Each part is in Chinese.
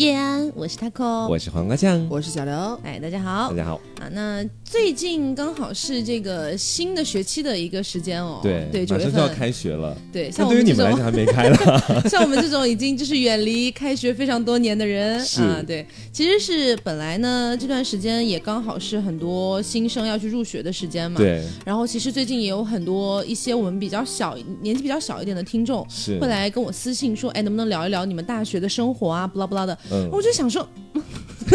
叶安，我是 taco，我是黄瓜酱，我是小刘。哎，大家好，大家好。啊。那最近刚好是这个新的学期的一个时间哦，对对，九月马上就要，开学了。对，像对于我们这种你们来讲还没开了，像我们这种已经就是远离开学非常多年的人。啊，对，其实是本来呢这段时间也刚好是很多新生要去入学的时间嘛，。对，然后其实最近也有很多一些我们比较小年纪比较小一点的听众是。会来跟我私信说，哎，能不能聊一聊你们大学的生活啊，不拉不拉的。嗯，我就想说，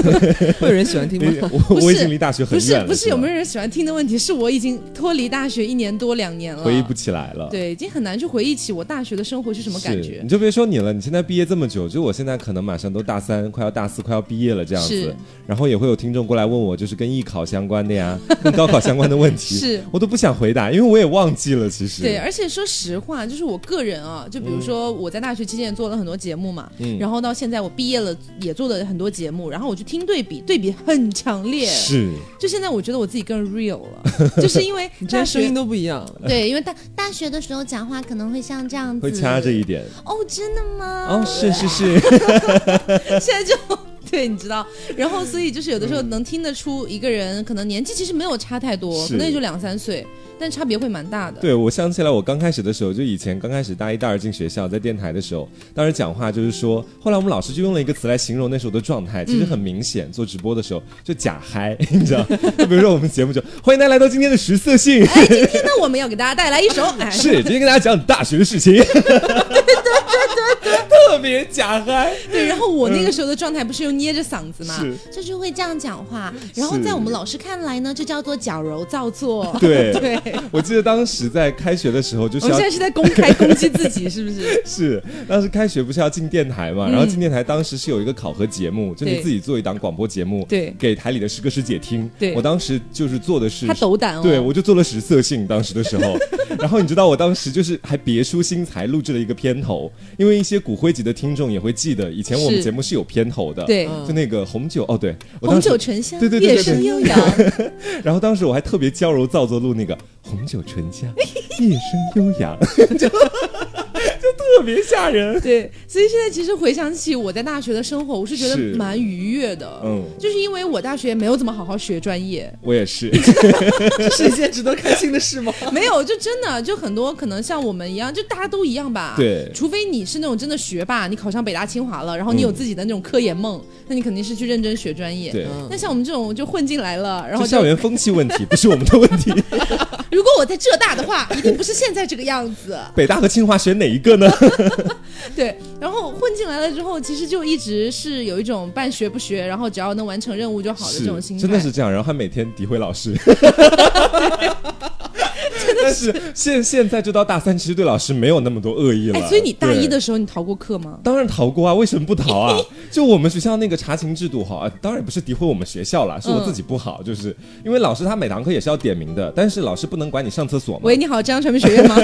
会有人喜欢听吗？我我已经离大学很远了，不是不是有没有有人喜欢听的问题，是我已经脱离大学一年多两年了，回忆不起来了？对，已经很难去回忆起我大学的生活是什么感觉你。就别说你了，你现在毕业这么久，就我现在可能马上都大三，快要大四，快要毕业了这样子。然后也会有听众过来问我，就是跟艺考相关的呀，跟高考相关的问题，是我都不想回答，因为我也忘记了。其实对，而且说实话，就是我个人啊，就比如说我在大学期间也做了很多节目嘛，嗯然后到现在我毕业了也做了很多节目，然后我去听对比，对比很强烈。是就现在我觉得我自己更 real 了，就是因为 大家声音都不一样。对，因为大大学的时候讲话可能会像这样子，会掐着一点。哦，真的吗？哦，是是是，现在就对，你知道，然后所以就是有的时候能听得出一个人可能年纪其实没有差太多，可能也就两三岁，但差别会蛮大的。对，我想起来，我刚开始的时候，就以前刚开始大一、大二进学校，在电台的时候，当时讲话就是说，后来我们老师就用了一个词来形容那时候的状态，其实很明显，做直播的时候就假嗨，你知道？就比如说我们节目就欢迎大家来到今天的十色性，哎，今天呢，我们要给大家带来一首，哎，是今天跟大家讲大学的事情，对对对对，特别假嗨，对，然后我那个时候的状态不是又捏着嗓子嘛是，就是会这样讲话，然后在我们老师看来呢，这叫做矫揉造作。对。对，我记得当时在开学的时候，就是我们现在是在公开攻击自己，是不是？是，当时开学不是要进电台嘛，然后进电台当时是有一个考核节目，就你自己做一档广播节目，对。给台里的师哥师姐听。对。我当时就是做的是他斗胆哦。对，我就做了十色性，当时的时候，然后你知道我当时就是还别出心裁录制了一个片头，因为一些骨灰级的听众也会记得，以前我们节目是有片头的，对。嗯。就那个红酒哦，对，我红当时酒醇香，对对对对夜深对悠扬。然后当时我还特别娇柔造作录那个红酒醇香，夜深悠扬，就就特别吓人，对，所以现在其实回想起我在大学的生活，我是觉得蛮愉悦的。嗯就是因为我大学没有怎么好好学专业，我也是，这 是一件值得开心的事吗？没有，就真的就很多可能像我们一样，就大家都一样吧。对除非你是那种真的学霸，你考上北大清华了，然后你有嗯自己的那种科研梦，那你肯定是去认真学专业。对。那像我们这种就混进来了，然后校园风气问题，不是我们的问题。如果我在浙大的话，一定不是现在这个样子。北大和清华选哪一个呢？对，然后混进来了之后，其实就一直是有一种半学不学，然后只要能完成任务就好的这种心态。真的是这样，然后还每天诋毁老师。但是现现在就到大三，其实对老师没有那么多恶意了。哎，所以你大一的时候你逃过课吗？当然逃过啊，为什么不逃啊？就我们学校那个查勤制度哈，啊当然不是诋毁我们学校啦，是我自己不好，就是因为老师他每堂课也是要点名的，但是老师不能管你上厕所嘛。喂，你好，中央传媒学院吗？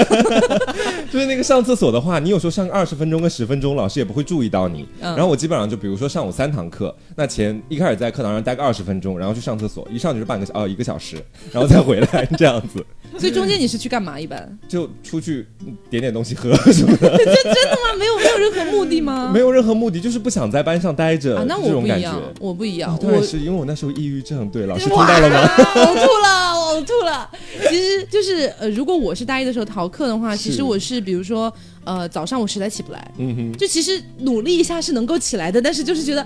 就是那个上厕所的话，你有时候上个二十分钟跟十分钟，老师也不会注意到你。嗯然后我基本上就比如说上午三堂课，那前一开始在课堂上待个二十分钟，然后去上厕所，一上就是半个小哦一个小时，然后再回来这样子，所以中间你是去干嘛？一般就出去嗯点点东西喝什么的，这 真的吗？没有没有任何目的吗？没有任何目的，就是不想在班上待着，啊，那我。不一样，我不一样我然是因为我那时候抑郁症，对老师听到了吗？呕吐了，我呕吐了。其实就是呃，如果我是大一的时候逃课的话，其实我是比如说呃早上我实在起不来，嗯哼，就其实努力一下是能够起来的，但是就是觉得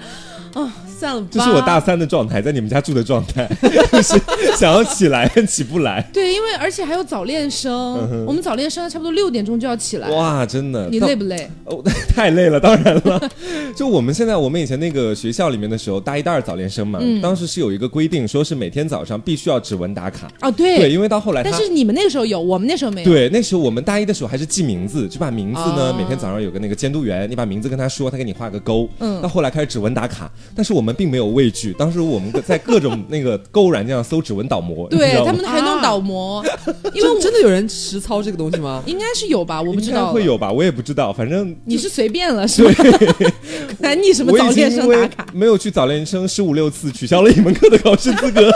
啊、算了吧。这是我大三的状态，在你们家住的状态，就是想要起来起不来。对，因为而且还有早恋生，我们早恋生差不多六点钟就要起来。嗯哇，真的，你累不累？哦，太累了，当然了。就我们现在，我们以前那个学校里面的时候，大一、大二早恋生嘛，嗯当时是有一个规定，说是每天早上必须要指纹打卡。哦，对。对，因为到后来但是你们那个时候有，我们那时候没有。对，那时候我们大一的时候还是记名字，就把名字呢、哦每天早上有个那个监督员，你把名字跟他说，他给你画个勾。嗯到后来开始指纹打卡，但是我们并没有畏惧，当时我们在各种那个购物软件上搜指纹倒模，对他们还弄倒模，因为我真真的有人实操这个东西吗？应该是有吧，我不知道会。有吧，我也不知道，反正你是随便了 是吧？难 你什么早恋生打卡？没有去早恋生十五六次，取消了一门课的考试资格。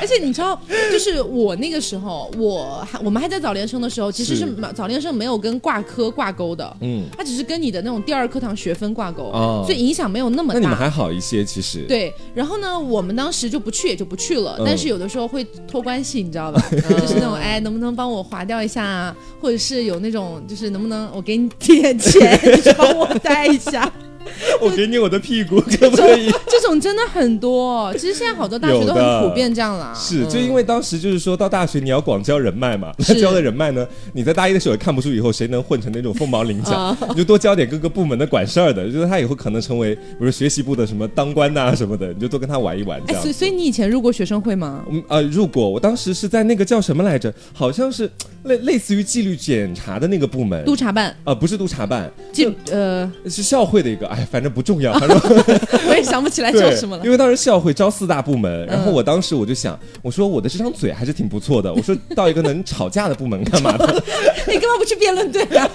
而且你知道，就是我那个时候，我还我们还在早恋生的时候，其实是是早恋生没有跟挂科挂钩的，嗯，它只是跟你的那种第二课堂学分挂钩，哦所以影响没有那么大。那你们还好一些，其实。对，然后呢，我们当时就不去也就不去了，嗯但是有的时候会托关系，你知道吧？就是那种哎，能不能帮我划掉一下啊？或者是有那种就是能不能我给你 点钱，你去帮我带一下？我给你我的屁股，可不可以？这种真的很多，其实现在好多大学都很普遍这样啦。是，就因为当时就是说到大学你要广交人脉嘛，那是交的人脉呢，你在大一的时候也看不出以后谁能混成那种凤毛麟角啊，你就多交点各个部门的管事儿的，就是他以后可能成为比如学习部的什么当官呐、什么的，你就多跟他玩一玩这哎，样所以。所以你以前入过学生会吗？嗯呃，入过，我当时是在那个叫什么来着？好像是类类似于纪律检查的那个部门，督察办，呃，不是督察办，记呃，是校会的一个，哎，反正不重要，反正 我也想不起来叫什么了因。为当时校会招四大部门，然后嗯我当时我就想，我说我的这张嘴还是挺不错的，我说到一个能吵架的部门干嘛的？你干嘛不去辩论队啊？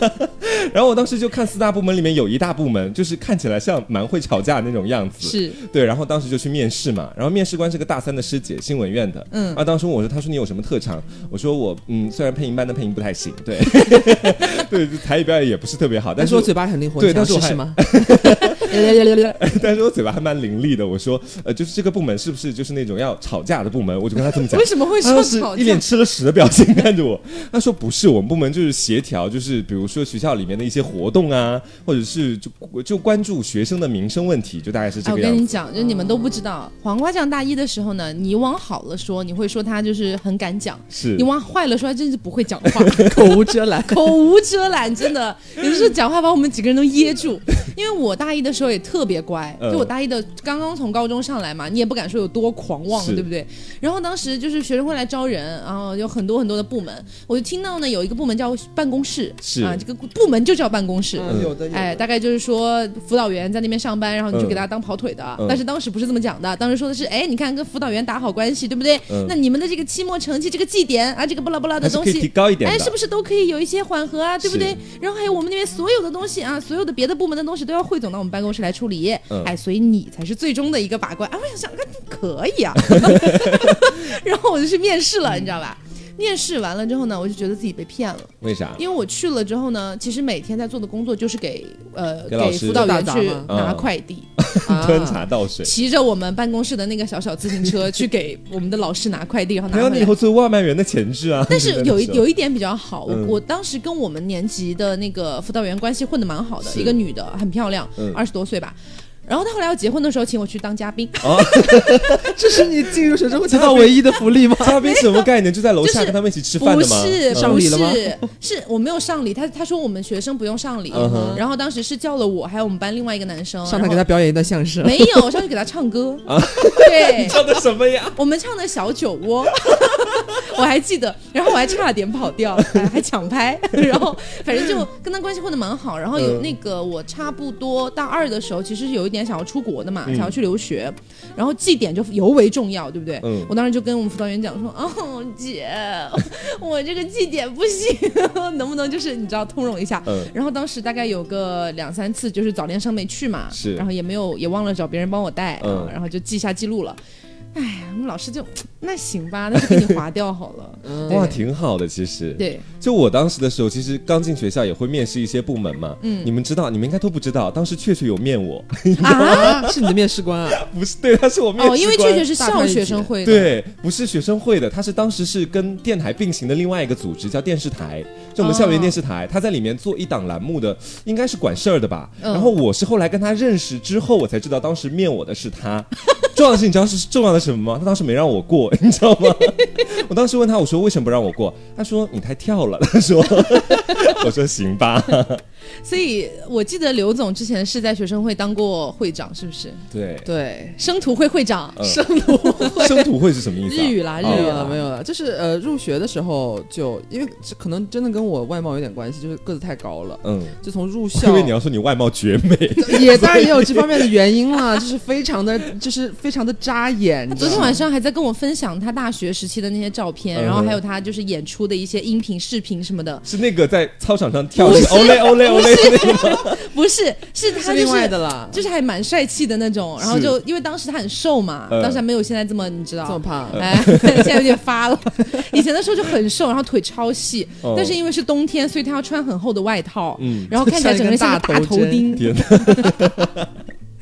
然后我当时就看四大部门里面有一大部门，就是看起来像蛮会吵架的那种样子。是，对，然后当时就去面试嘛，然后面试官是个大三的师姐，新闻院的。嗯啊，当时问我说，他说你有什么特长？我说我嗯，虽然配音班的配音不太行，对，对，才艺表演也不是特别好，但是我嘴巴很灵活，对是吗？但是我嘴巴还蛮伶俐的。我说，呃，就是这个部门是不是就是那种要吵架的部门？我就跟他这么讲为。什么会说吵架一脸？吃了屎的表情看着我。他说不是，我们部门就是协调，就是比如说学校里面的一些活动啊，或者是就就关注学生的民生问题，就大概是这个样子。跟你讲，就你们都不知道，黄瓜酱大一的时候呢，你往好了说，你会说他就是很敢讲；是你往坏了说，他真是不会讲话，口无遮拦。口无遮拦，真的，有的时候讲话把我们几个人都噎住。因为我大一的时候也特别乖，嗯就我大一的刚刚从高中上来嘛，你也不敢说有多狂妄，对不对？然后当时就是学生会来招人，然后有很多很多的部门，我就听到呢有一个部门叫办公室，是啊，这个部门就叫办公室。嗯，有的，哎，大概就是说辅导员在那边上班，然后你就嗯给他当跑腿的。嗯但是当时不是这么讲的，当时说的是，哎，你看跟辅导员打好关系，对不对？嗯那你们的这个期末成绩、这个绩点啊，这个巴拉巴拉的东西可以提西，哎，高一点哎。是不是都可以有一些缓和啊，对不对？然后还有我们那边所有的东西啊，所有的别的部门的东西都要汇总到我们办公室来处理。嗯哎，所以你才是最终的一个把关哎！我想想，可以啊。然后我就去面试了，你知道吧？面试完了之后呢，我就觉得自己被骗了。为啥？因为我去了之后呢，其实每天在做的工作就是给呃给辅导员去拿嗯快递，啊端茶倒水。骑着我们办公室的那个小小自行车 去给我们的老师拿快递，然后拿还有你以后。做外卖员的潜质啊！但是 有一有一一点比较好，我嗯我当时跟我们年级的那个辅导员关系混的蛮好的，是一个女的，很漂亮嗯，二十多岁吧。然后他后来要结婚的时候，请我去当嘉宾，这是你进入学生会 得到唯一的福利吗？嘉宾什么概念？就在楼下跟他们一起吃饭不的吗？是嗯不上礼了吗是，是我没有上礼，他他说我们学生不用上礼然后当时是叫了我还有我们班另外一个男生，上台给他表演一段相声。没有上去给他唱歌，啊对，唱的什么呀？我们唱的小酒窝，我还记得，然后我还差点跑调，还还抢拍，然后反正就跟他关系混的蛮好。然后有嗯那个我差不多大二的时候，其实有一点想要出国的嘛，嗯想要去留学，然后绩点就尤为重要，对不对？嗯我当时就跟我们辅导员讲说，哦姐，我这个绩点不行，能不能就是你知道通融一下？嗯然后当时大概有个两三次，就是早恋生没去嘛，是然后也没有也忘了找别人帮我带，嗯啊然后就记下记录了。哎，我们老师就那行吧，那就给你 划掉好了。嗯哇，挺好的，其实。对，就我当时的时候，其实刚进学校也会面试一些部门嘛。嗯你们知道，你们应该都不知道，当时确确有面我，啊，是你的面试官啊？不是对，他是我面试官。哦，因为确确是校学生会的，对，不是学生会的，他是当时是跟电台并行的另外一个组织，叫电视台，就我们校园电视台，他在里面做一档栏目的，应该是管事儿的吧。嗯然后我是后来跟他认识之后，我才知道当时面我的是他。重要的是，你知道是重要的是什么吗？他当时没让我过，你知道吗？我当时问他，我说为什么不让我过？他说你太跳了。他说，我说行吧。所以我记得刘总之前是在学生会当过会长，是不是？对，对，生徒会会长，嗯生徒会生徒会是什么意思、啊？日语啦，日哦语啦。没有了，就是呃，入学的时候就因为这可能真的跟我外貌有点关系，就是个子太高了，嗯，就从入校，因为你要说你外貌绝美。也当然也有这方面的原因了，就是非常的，就是非常的扎眼。他昨天晚上还在跟我分享他大学时期的那些照片，嗯然后还有他就是演出的一些音频、视频什么的。是那个在操场上跳不是是欧嘞欧嘞流泪的那个。不是，是他是另外就是的啦，就是还蛮帅气的那种，然后就因为当时他很瘦嘛，嗯当时还没有现在这么你知道。这么胖。哎，现在有点发了。以前的时候就很瘦，然后腿超细，哦但是因为是冬天，所以他要穿很厚的外套，嗯然后看起来整个人像个大头钉。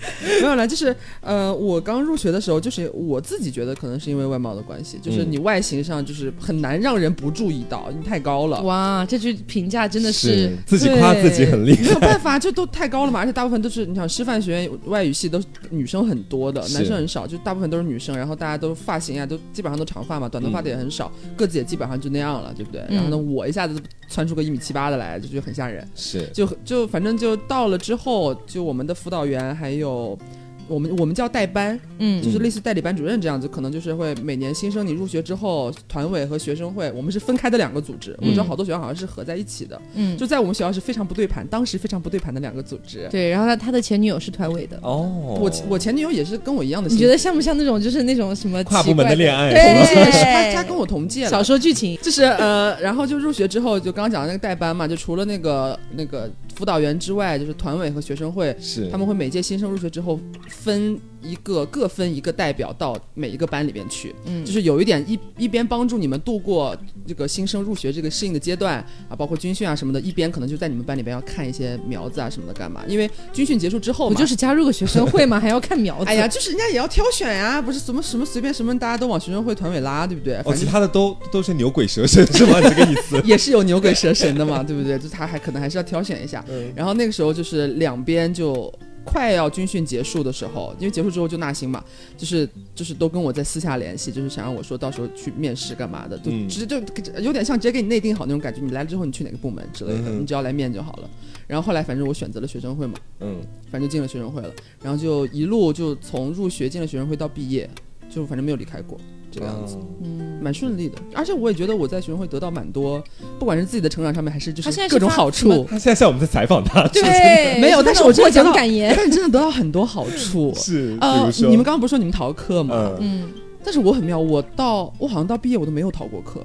没有啦，就是呃，我刚入学的时候，就是我自己觉得可能是因为外貌的关系，就是嗯你外形上就是很难让人不注意到，你太高了。哇，这句评价真的是是自己夸自己很厉害没有。办法，这都太高了嘛，而且大部分都是你想师范学院外语系都是女生很多的，男生很少，就大部分都是女生，然后大家都发型啊都基本上都长发嘛，短头发的也很少，个子也基本上就那样了，对不对？嗯然后呢，我一下子窜出个一米七八的来，就觉得很吓人。是，就就反正就到了之后，就我们的辅导员还有。ょう。我们我们叫代班，嗯。就是类似代理班主任这样子，可能就是会每年新生你入学之后，团委和学生会，我们是分开的两个组织。我知道好多学校好像是合在一起的，嗯，就在我们学校是非常不对盘，当时非常不对盘的两个组织。对。然后他他的前女友是团委的，哦，我我前女友也是跟我一样的，你觉得像不像那种就是那种什么跨奇怪部门的恋爱？对，他他跟我同届了小。说剧情，就是呃，然后就入学之后，就刚刚讲的那个代班嘛，就除了那个那个辅导员之外，就是团委和学生会，是。他们会每届新生入学之后分一个各分一个代表到每一个班里边去，嗯就是有一点一一边帮助你们度过这个新生入学这个适应的阶段啊，包括军训啊什么的，一边可能就在你们班里边要看一些苗子啊什么的干嘛？因为军训结束之后嘛，不就是加入个学生会嘛？还要看苗子？哎呀，就是人家也要挑选呀、不是什么什么随便什么大家都往学生会团委拉，对不对？哦，反正其他的都都是牛鬼蛇神是吗？这个意思？也是有牛鬼蛇神的嘛，对不对？就他还可能还是要挑选一下。嗯然后那个时候就是两边就快要军训结束的时候，因为结束之后就纳新嘛，就是就是都跟我在私下联系，就是想让我说到时候去面试干嘛的，就嗯。直接就有点像直接给你内定好那种感觉，你来了之后你去哪个部门之类的，嗯你只要来面就好了。然后后来反正我选择了学生会嘛，嗯，反正进了学生会了，然后就一路就从入学进了学生会到毕业，就反正没有离开过这个样子。哦嗯，蛮顺利的，而且我也觉得我在学生会得到蛮多，不管是自己的成长上面，还是就是各种好处。他现在像我们在采访他，对，没有但是我真的觉得奖感言。但是真的得到很多好处。是，比呃如，说你们刚刚不是说你们逃课吗？嗯，嗯，但是我很妙，我到我好像到毕业我都没有逃过课，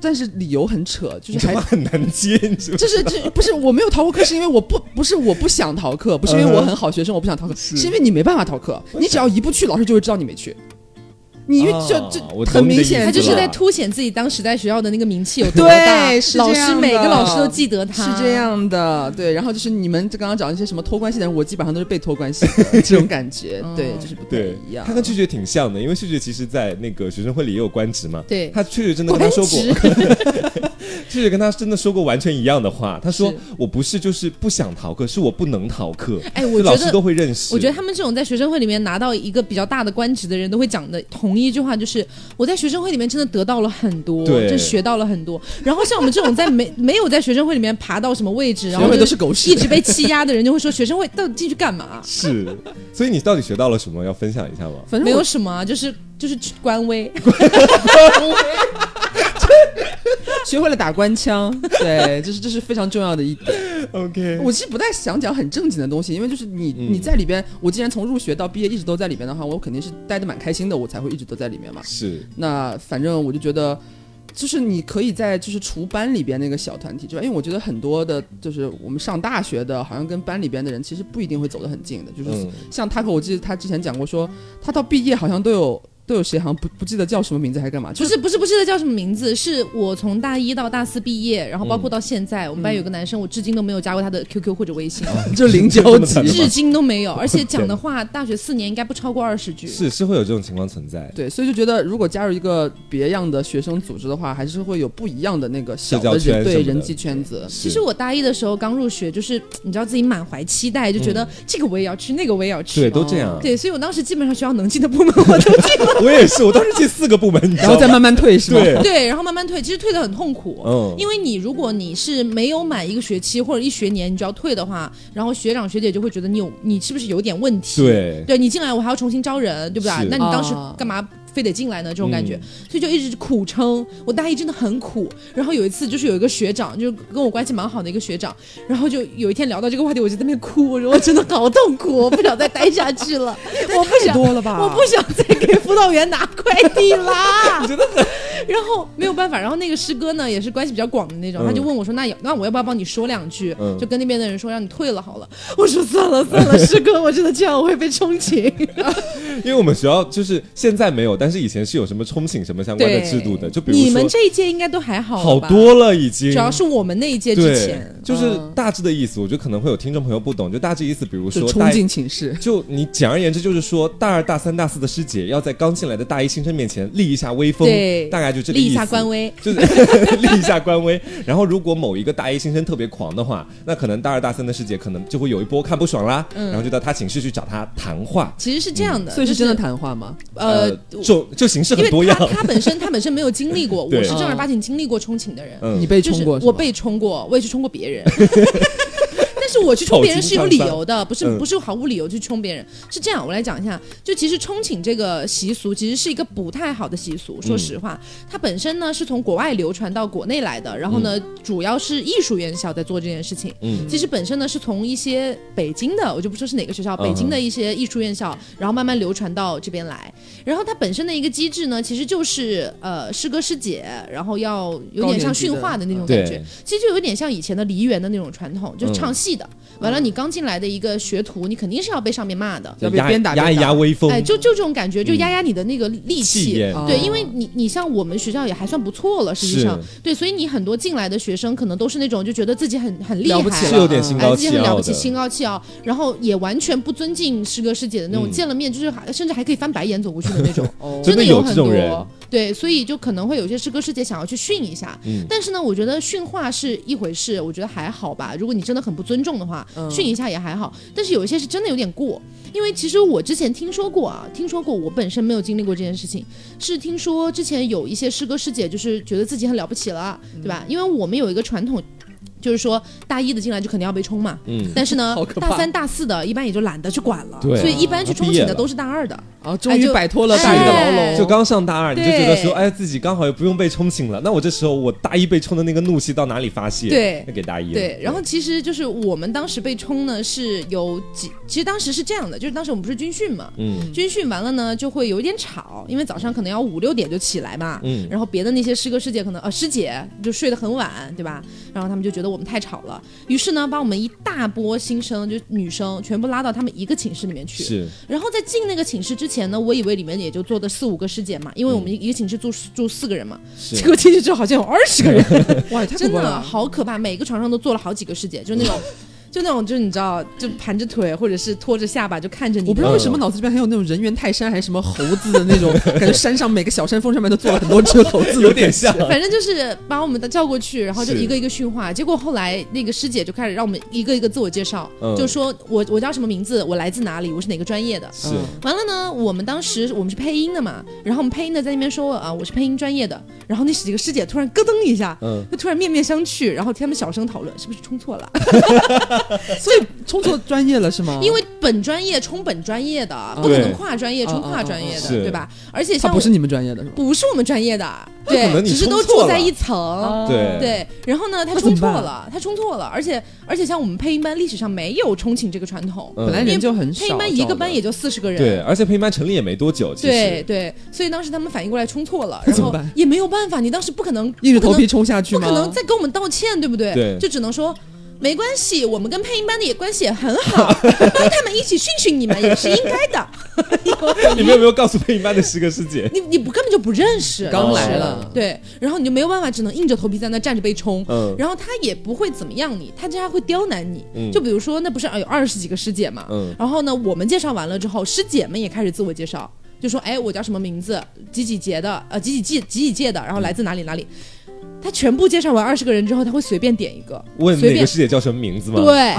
但是理由很扯，就是还很难接，你知道吗？就是这不是我没有逃过课，是因为我不不是我不想逃课，不是因为我很好学生我不想逃课，是是因为你没办法逃课，你只要一不去，老师就会知道你没去。你就哦就很明显，他就是在凸显自己当时在学校的那个名气有多大，对是老师每个老师都记得他，是这。样的，对。然后就是你们这刚刚讲一些什么托关系的人，我基本上都是被托关系的 这种感觉，对，就是不太一样他。跟旭旭挺像的，因为旭旭其实，在那个学生会里也有官职嘛。对他确实真的跟他说过，旭旭跟他真的说过完全一样的话。他说：“我不是就是不想逃课，是我不能逃课。”哎我觉得老师都会认识。我觉得他们这种在学生会里面拿到一个比较大的官职的人都会讲的同一句话，就是我在学生会里面真的得到了很多，对就学到了很多。然后像我们这种在没 没有在学生会里面爬到什么位置，然后都是狗屎一直被欺压的人，就会说学生会到底进去干嘛？是，所以你到底学到了什么？要分享一下吗？没反正没有什么啊，就是就是官威。学会了打官腔，对，这是这是非常重要的一点。OK，我其实不太想讲很正经的东西，因为就是你、嗯你在里边，我既然从入学到毕业一直都在里边的话，我肯定是待的蛮开心的，我才会一直都在里面嘛。是那反正我就觉得，就是你可以在就是除班里边那个小团体之外，因为我觉得很多的，就是我们上大学的，好像跟班里边的人其实不一定会走得很近的。就是嗯像他和我记得他之前讲过说，他到毕业好像都有都有谁好像不不记得叫什么名字还是干嘛，就不是不是不记得叫什么名字，是我从大一到大四毕业，然后包括到现在，我们班有个男生，我至今都没有加过他的 QQ 或者微信，就零交集。至今都没有，而且 讲的话，大学四年应该不超过二十句。是是会有这种情况存在。对，所以就觉得如果加入一个别样的学生组织的话，还是会有不一样的那个小的人对人际圈子。其实我大一的时候刚入学，就是你知道自己满怀期待，就觉得这个我也要去，那个我也要去。对，都这样。对，所以我当时基本上学校能进的部门 我都进了。我也是，我当时进四个部门，然后再慢慢退是吗？对，对，然后慢慢退，其实退的很痛苦。嗯，因为你如果你是没有满一个学期或者一学年你就要退的话，然后学长学姐就会觉得你有你是不是有点问题？对对你进来我还要重新招人，对不对？那你当时啊干嘛非得进来呢？这种感觉，嗯所以就一直苦撑。我大一真的很苦。然后有一次就是有一个学长，就跟我关系蛮好的一个学长，然后就有一天聊到这个话题，我就在那边哭，我说我真的好痛苦，我不想再待下去了，我不想。多了吧？我不想再给辅导员拿快递啦！然后没有办法，然后那个师哥呢也是关系比较广的那种，嗯他就问我说：“那要那我要不要帮你说两句？嗯就跟那边的人说让你退了好了。”我说：“算了算了，师哥，我真的这样我会被冲请。因为我们学校就是现在没有，但是以前是有什么冲请什么相关的制度的，就比如说你们这一届应该都还好，好多了已经，主要是我们那一届之前，，就是嗯大致的意思，我觉得可能会有听众朋友不懂，就大致意思，比如说大一冲进寝室。就你简而言之就是说，大二、大三、大四的师姐要在刚进来的大一新生面前立一下威风，对大概就这个意思。立一下官，威。就是 立一下官威。然后如果某一个大一新生特别狂的话，那可能大二、大三的师姐可能就会有一波看不爽啦，嗯然后就到他寝室去找他谈话。其实是这样的，所以是真的谈话吗？呃。就就形式因为很多样他。他本身他本身没有经历过，我是正儿八经经历过冲请的人，嗯你被就是冲过是？我被冲过，我也去冲过别人。但是我去冲别人是有理由的，不是嗯不是毫无理由去冲别人。是这样，我来讲一下，就其实冲请这个习俗其实是一个不太好的习俗。说实话，它本身呢是从国外流传到国内来的，然后呢主要是艺术院校在做这件事情。嗯其实本身呢是从一些北京的，我就不说是哪个学校，嗯北京的一些艺术院校，然后慢慢流传到这边来。然后它本身的一个机制呢，其实就是呃师哥师姐，然后要有点像训话的那种感觉，其实就有点像以前的梨园的那种传统，就是唱戏的。完了，你刚进来的一个学徒，你肯定是要被上面骂的。要被鞭打压一压威风，哎，就就这种感觉，就压压你的那个力气。对，因为你你像我们学校也还算不错了，实际上。对，所以你很多进来的学生可能都是那种就觉得自己很很厉害，了不起了是有点心哎，高气自己很了不起，心高气傲，然后也完全不尊敬师哥师姐的那种，嗯。见了面就是还甚至还可以翻白眼走过去的那种。哦。真的有这种人多，对，所以就可能会有些师哥师姐想要去训一下，嗯。但是呢，我觉得训话是一回事，我觉得还好吧。如果你真的很不尊重的话，嗯训一下也还好。但是有一些是真的有点过，因为其实我之前听说过啊，听说过，我本身没有经历过这件事情，是听说之前有一些师哥师姐就是觉得自己很了不起了，对吧？因为我们有一个传统。就是说，大一的进来就肯定要被冲嘛，嗯，但是呢 大三、大四的一般也就懒得去管了，对所以一般去冲他毕业了请的都是大二的。啊，终于摆脱了大一的牢哎笼。就刚上大二，你就觉得说，哎，自己刚好也不用被冲醒了。那我这时候我大一被冲的那个怒气到哪里发泄？对。那给大一。对，然后其实就是我们当时被冲呢是有几，其实当时是这样的，就是当时我们不是军训嘛，嗯。军训完了呢就会有一点吵，因为早上可能要五六点就起来嘛，嗯。然后别的那些师哥师姐可能呃师姐就睡得很晚，对吧？然后他们就觉得我们太吵了，于是呢把我们一大波新生就女生全部拉到他们一个寝室里面去，是。然后在进那个寝室之前呢，我以为里面也就坐的四五个师姐嘛，因为我们一个寝室住住四个人嘛，是。结果进去之后好像有二十个人。哇，真的！好可怕，每个床上都坐了好几个师姐，就那种，就那种，就是你知道，就盘着腿或者是拖着下巴就看着你。我不知道为什么脑子里面还有那种人猿泰山还是什么猴子的那种感觉，山上每个小山峰上面都坐了很多只猴子，有点像。反正就是把我们的叫过去，然后就一个一个训话。结果后来那个师姐就开始让我们一个一个自我介绍，嗯就说我我叫什么名字，我来自哪里，我是哪个专业的。完了呢，我们当时我们是配音的嘛，然后我们配音的在那边说啊，我是配音专业的。然后那几个师姐突然咯噔一下，嗯就突然面面相觑，然后他们小声讨论是不是冲错了。所以冲错专业了是吗？因为本专业冲本专业的，不可能跨专业冲跨专业的，对吧？而且像他不是你们专业的是吗？不是我们专业的，对只是都住在一层。对。对，然后呢，他冲错了，他冲错了，而且而且像我们配音班历史上没有冲请这个传统，嗯。本来人就很少，配音班一个班也就四十个人，对，而且配音班成立也没多久，其实。对对，所以当时他们反应过来冲错了，然后也没有办法，你当时不可能不可能硬着头皮冲下去吗？不可能再跟我们道歉，对不对？对。就只能说。没关系，我们跟配音班的也关系也很好，帮他们一起训训你们也是应该的。你们有没有告诉配音班的师哥师姐？你你不根本就不认识，刚来了对，然后你就没有办法，只能硬着头皮在那站着被冲。嗯然后他也不会怎么样你，他竟然会刁难你。嗯就比如说，那不是有二十几个师姐嘛？嗯然后呢，我们介绍完了之后，师姐们也开始自我介绍，就说：“哎，我叫什么名字，几几节的，呃，几几届几几届的，然后来自哪里哪里。”他全部介绍完二十个人之后，他会随便点一个，问随哪个师姐叫什么名字吗？，对，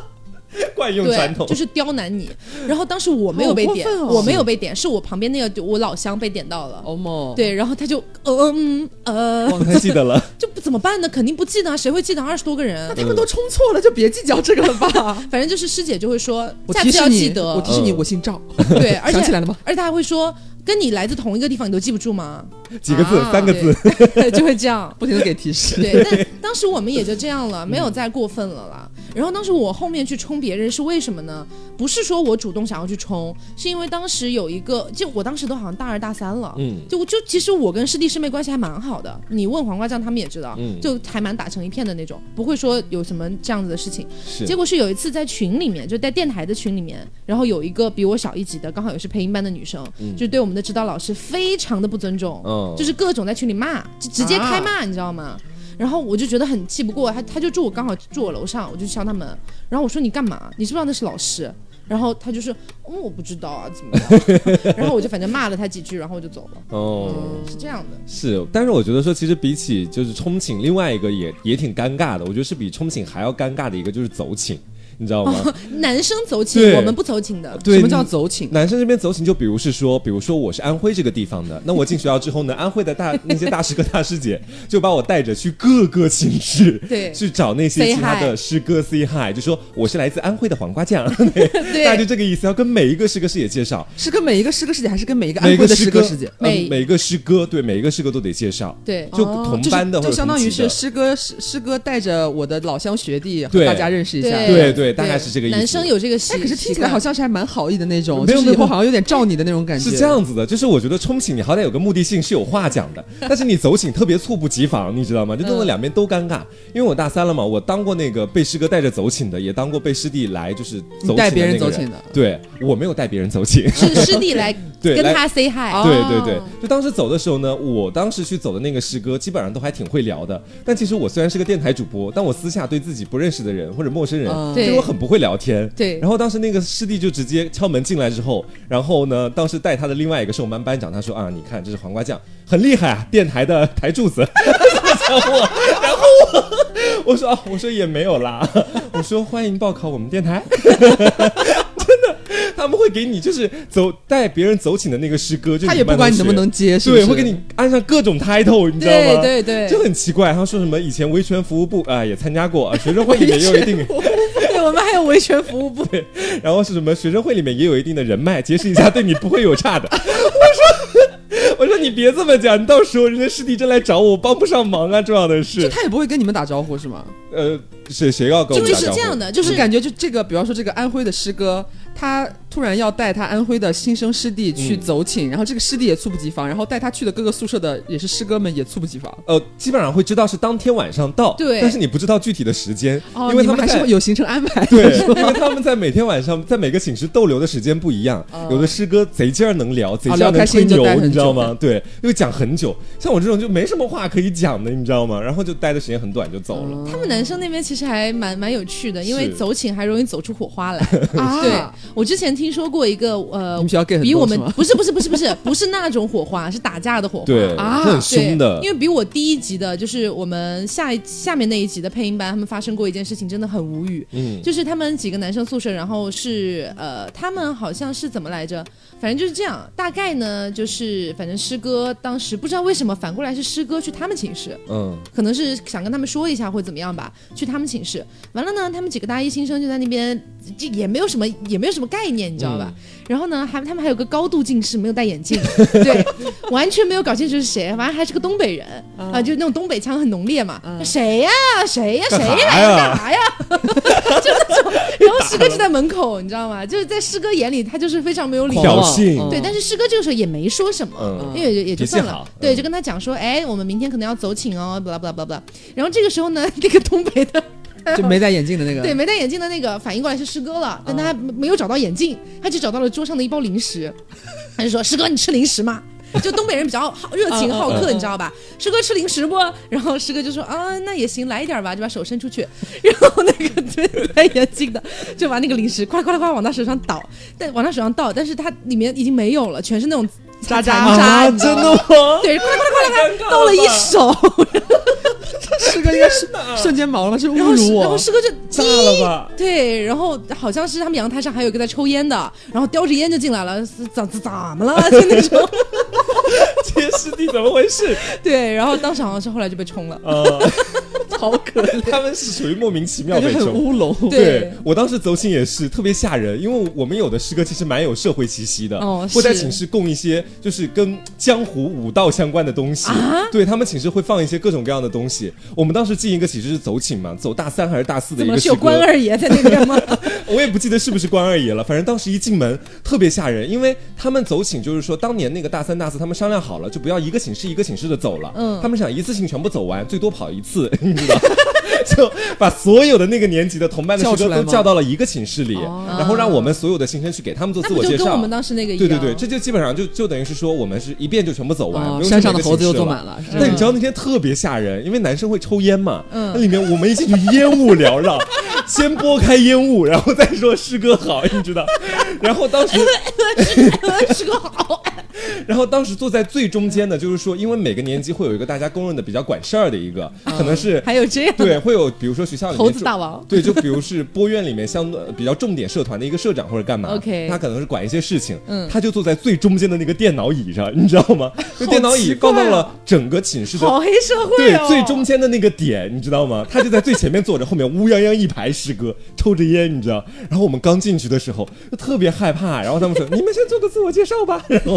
惯用传对，统就。是刁难你。然后当时我没有被点，好过分哦我没有被点，是我旁边那个我老乡被点到了。哦莫，对，然后他就呃嗯呃，忘太记得了，就不怎么办呢？肯定不记得啊，谁会记得二十多个人那？他们都冲错了，就别计较这个了吧。反正就是师姐就会说，我下次提示你，要记得。我提示你，嗯我姓赵，对，而且想起来了吗？而且他还会说，跟你来自同一个地方，你都记不住吗？几个字，啊三个字。对 就会这样。不停的给提示。对，但当时我们也就这样了，没有再过分了啦。然后当时我后面去冲别人是为什么呢？不是说我主动想要去冲，是因为当时有一个，就我当时都好像大二大三了，嗯就就其实我跟师弟师妹关系还蛮好的。你问黄瓜酱，他们也知道，嗯就还蛮打成一片的那种，不会说有什么这样子的事情。是结果是有一次在群里面，就在电台的群里面，然后有一个比我小一级的，刚好也是配音班的女生，嗯就对我们的指导老师非常的不尊重，嗯就是各种在群里骂，就直接开骂，你知道吗？然后我就觉得很气不过，他他就住我刚好住我楼上，我就敲他门，然后我说你干嘛？你知不知道那是老师？然后他就说，嗯，我不知道啊，怎么样？然后我就反正骂了他几句，然后我就走了。哦。是这样的，是，但是我觉得说，其实比起就是冲寝，另外一个也也挺尴尬的。我觉得是比冲寝还要尴尬的一个就是走寝，你知道吗？男生走寝，我们不走寝的。对，什么叫走寝？男生这边走寝，就比如是说，比如说我是安徽这个地方的，那我进学校之后呢，安徽的大 那些大师哥大师姐就把我带着去各个寝室，对。去找那些其他的师哥 say hi，就说我是来自安徽的黄瓜酱，对。大概就这个意思，要跟每一个师哥师姐介绍，是跟每一个师哥师姐，还是跟每一个安徽的师哥师姐？每。呃每个师哥对每一个师哥都得介绍，对。就哦同班的或者就是就相当于是师哥师师哥带着我的老乡学弟和大家认识一下。对对大概是这个意思男生有这个习，哎，可是听起来好像是还蛮好意的那种，没有没有好像有点照你的那种感觉。是这样子的，就是我觉得冲寝你好歹有个目的性是有话讲的，但是你走寝特别猝不及防，你知道吗？就弄得两边都尴尬。因为我大三了嘛，我当过那个被师哥带着走寝的，也当过被师弟来就是走带别人走寝的对我没有带别人走寝。是 师弟来对跟他 say hi，哦对对对，就当时走的时候呢，我当时去走的那个师哥，基本上都还挺会聊的。但其实我虽然是个电台主播，但我私下对自己不认识的人或者陌生人，我很不会聊天。对然后当时那个师弟就直接敲门进来之后，然后呢，当时带他的另外一个是我们班班长，他说啊，你看这是黄瓜酱，很厉害啊，电台的台柱子。讲我，然后我我说啊，我说也没有啦，我说欢迎报考我们电台。他们会给你就是走带别人走请的那个师哥，就他也不管你能不能接，对，会给你安上各种 title，你知道吗？对对，就很奇怪。他说什么以前维权服务部啊、也参加过，啊学生会里面也有一定，对我们还有维权服务部，然后是什么学生会里面也有一定的人脉，结识一下对你不会有差的。我说我说你别这么讲，你到时候人家师弟真来找我，我帮不上忙啊，重要的是就，他也不会跟你们打招呼是吗？呃，谁谁要跟我就们打招呼是这样的，就就是是感觉就这个，比方说这个安徽的师哥，他突然要带他安徽的新生师弟去嗯走寝，然后这个师弟也猝不及防，然后带他去的各个宿舍的也是师哥们也猝不及防。呃，基本上会知道是当天晚上到，对但是你不知道具体的时间，哦，因为他们们还是会有行程安排。对，因为他们在每天晚上在每个寝室逗留的时间不一样，哦有的师哥贼劲儿能聊，贼劲儿聊开能吹牛，你知道吗？对，又讲很久，像我这种就没什么话可以讲的，你知道吗？然后就待的时间很短就走了。他们男生那边其实还蛮蛮有趣的，因为走寝还容易走出火花来。啊对我之前听说过一个呃比我们不是不是不是不是 不是那种火花，是打架的火花。对，啊很凶的对，因为比我低一级的，就是我们下一下面那一级的配音班，他们发生过一件事情，真的很无语。嗯，就是他们几个男生宿舍，然后是呃，他们好像是怎么来着？反正就是这样。大概呢，就是反正师哥当时不知道为什么反过来是师哥去他们寝室，嗯，可能是想跟他们说一下或者怎么样吧，去他们寝室。完了呢，他们几个大一新生就在那边，就也没有什么也没有什么概念，你知道吧？然后呢，还他们还有个高度近视，没有戴眼镜，对，完全没有搞清楚是谁，反正还是个东北人。啊、就那种东北腔很浓烈嘛。谁呀、谁呀、谁来呀干啥呀？就那种，然后师哥就在门口，你知道吗？就是在师哥眼里，他就是非常没有礼挑貌。衅，对，但是师哥这个时候也没说什么，嗯。因为也也就算了，对，嗯。就跟他讲说，哎，我们明天可能要走寝哦，巴拉巴拉巴拉。然后这个时候呢，那个东北的 就没戴眼镜的那个。对没戴眼镜的那个反应过来是师哥了，但他没有找到眼镜，他就找到了桌上的一包零食，他就说：“师哥，你吃零食吗？” 就东北人比较好热情好客，你知道吧？师哥吃零食不？然后师哥就说啊，那也行，来一点吧，就把手伸出去，然后那个对戴眼镜的就把那个零食夸啦夸啦夸往他手上倒，但往他手上倒，但是他里面已经没有了，全是那种渣渣渣，真的吗？对，夸啦夸啦夸啦夸啦倒了一手，师哥应该是瞬间毛了，是侮然后辱我。然后师哥就炸了吧？对，然后好像是他们阳台上还有一个在抽烟的，然后叼着烟就进来了，是怎怎怎么了？就那种，这些师弟怎么回事？对，然后当时好像是后来就被冲了，呃，好可怜，他们是属于莫名其妙感觉很被抽。乌龙。对我当时走寝也是特别吓人，因为我们有的师哥其实蛮有社会气息的，哦会在寝室供一些就是跟江湖武道相关的东西。啊对他们寝室会放一些各种各样的东西。我们当时进一个寝室是走寝嘛，走大三还是大四的一个师哥，是有关二爷在那边吗？我也不记得是不是关二爷了，反正当时一进门特别吓人，因为他们走寝就是说当年那个大三大四他们商量好了，就不要一个寝室一个寝室的走了，嗯他们想一次性全部走完，最多跑一次，你知道。就把所有的那个年级的同班的师哥都叫到了一个寝室里，哦然后让我们所有的新生去给他们做自我介绍我们。当时那个？对对对，这就基本上就就等于是说我们是一遍就全部走完，山上的猴子又坐满了，但你知道那天特别吓人，因为男生会抽烟嘛，嗯那里面我们一进去烟雾缭绕，先拨开烟雾，然后再说师哥好，你知道，然后当时，师哥好。然后当时坐在最中间的，就是说，因为每个年级会有一个大家公认的比较管事儿的一个，可能是还有这样对，会有比如说学校里面猴子大王。对，就比如是播院里面相对比较重点社团的一个社长或者干嘛 OK 他可能是管一些事情，嗯他就坐在最中间的那个电脑椅上，你知道吗？就电脑椅放到了整个寝室的好黑社会对哦！最中间的那个点，你知道吗？他就在最前面坐着，后面乌泱泱一排师哥抽着烟，你知道。然后我们刚进去的时候就特别害怕，然后他们说：“你们先做个自我介绍吧。”然后，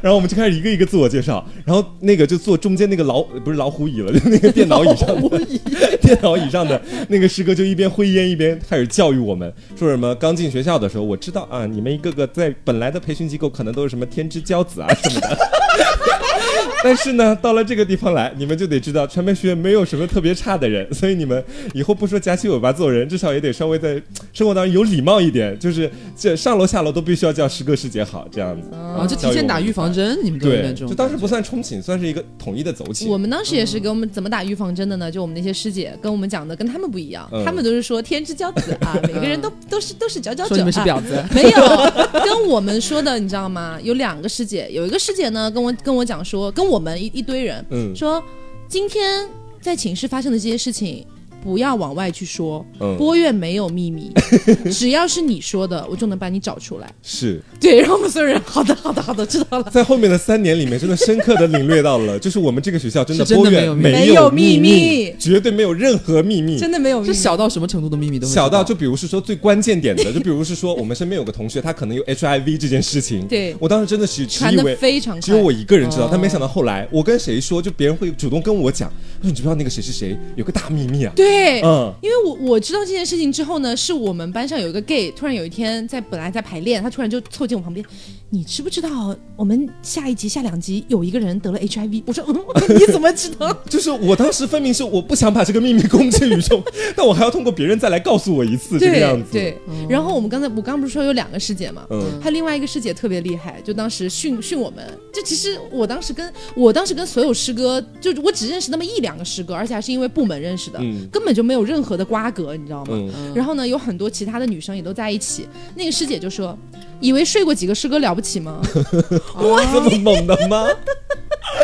然后我们就开始一个一个自我介绍，然后那个就坐中间那个老不是老虎椅了，就 那个电脑椅上的 电脑椅上的那个师哥就一边挥烟一边开始教育我们，说什么刚进学校的时候，我知道啊，你们一个个在本来的培训机构可能都是什么天之骄子啊什么的。但是呢，到了这个地方来，你们就得知道，传媒学院没有什么特别差的人，所以你们以后不说夹起尾巴做人，至少也得稍微在 生活当中有礼貌一点，就是这上楼下楼都必须要叫师哥师姐好这样子。啊，就提前打预防针，你们都有那对，种。就当时不算冲寝，算是一个统一的走寝。我们当时也是给我们怎么打预防针的呢？就我们那些师姐跟我们讲的，跟他们不一样，嗯他们都是说天之骄子啊，每个人都 都是都是佼佼者说你们是啊婊子，没有，跟我们说的，你知道吗？有两个师姐，有一个师姐呢，跟我跟我讲说，跟我们一一堆人嗯说，今天在寝室发生的这些事情。不要往外去说，嗯。播院没有秘密，只要是你说的，我就能把你找出来。是。对，然后我们所有人，好的，好的，好的，知道了。在后面的三年里面，真的深刻的领略到了，就是我们这个学校真的是真的播院没有秘密。没有有秘密。密，绝对没有任何秘密，真的没有秘密。是小到什么程度的秘密都小到就比如是说最关键点的，就比如是说我们身边有个同学，他可能有 HIV 这件事情。对。我当时真的是只以为非常，只有我一个人知道，哦。但没想到后来我跟谁说，就别人会主动跟我讲，说你知不知道那个谁是谁？有个大秘密啊？对，嗯，因为我我知道这件事情之后呢，是我们班上有一个 gay，突然有一天在本来在排练，他突然就凑近我旁边，你知不知道我们下一集下两集有一个人得了 HIV？我说嗯，你怎么知道？就是我当时分明是我不想把这个秘密公之于众，但我还要通过别人再来告诉我一次这个样子。对，然后我们刚才我刚刚不是说有两个师姐嘛，嗯还有另外一个师姐特别厉害，就当时训训我们。就其实我当时跟我当时跟所有师哥，就我只认识那么一两个师哥，而且还是因为部门认识的，嗯根本就没有任何的瓜葛，你知道吗？嗯，然后呢，有很多其他的女生也都在一起。那个师姐就说：“以为睡过几个师哥了不起吗？哇，这么猛的吗？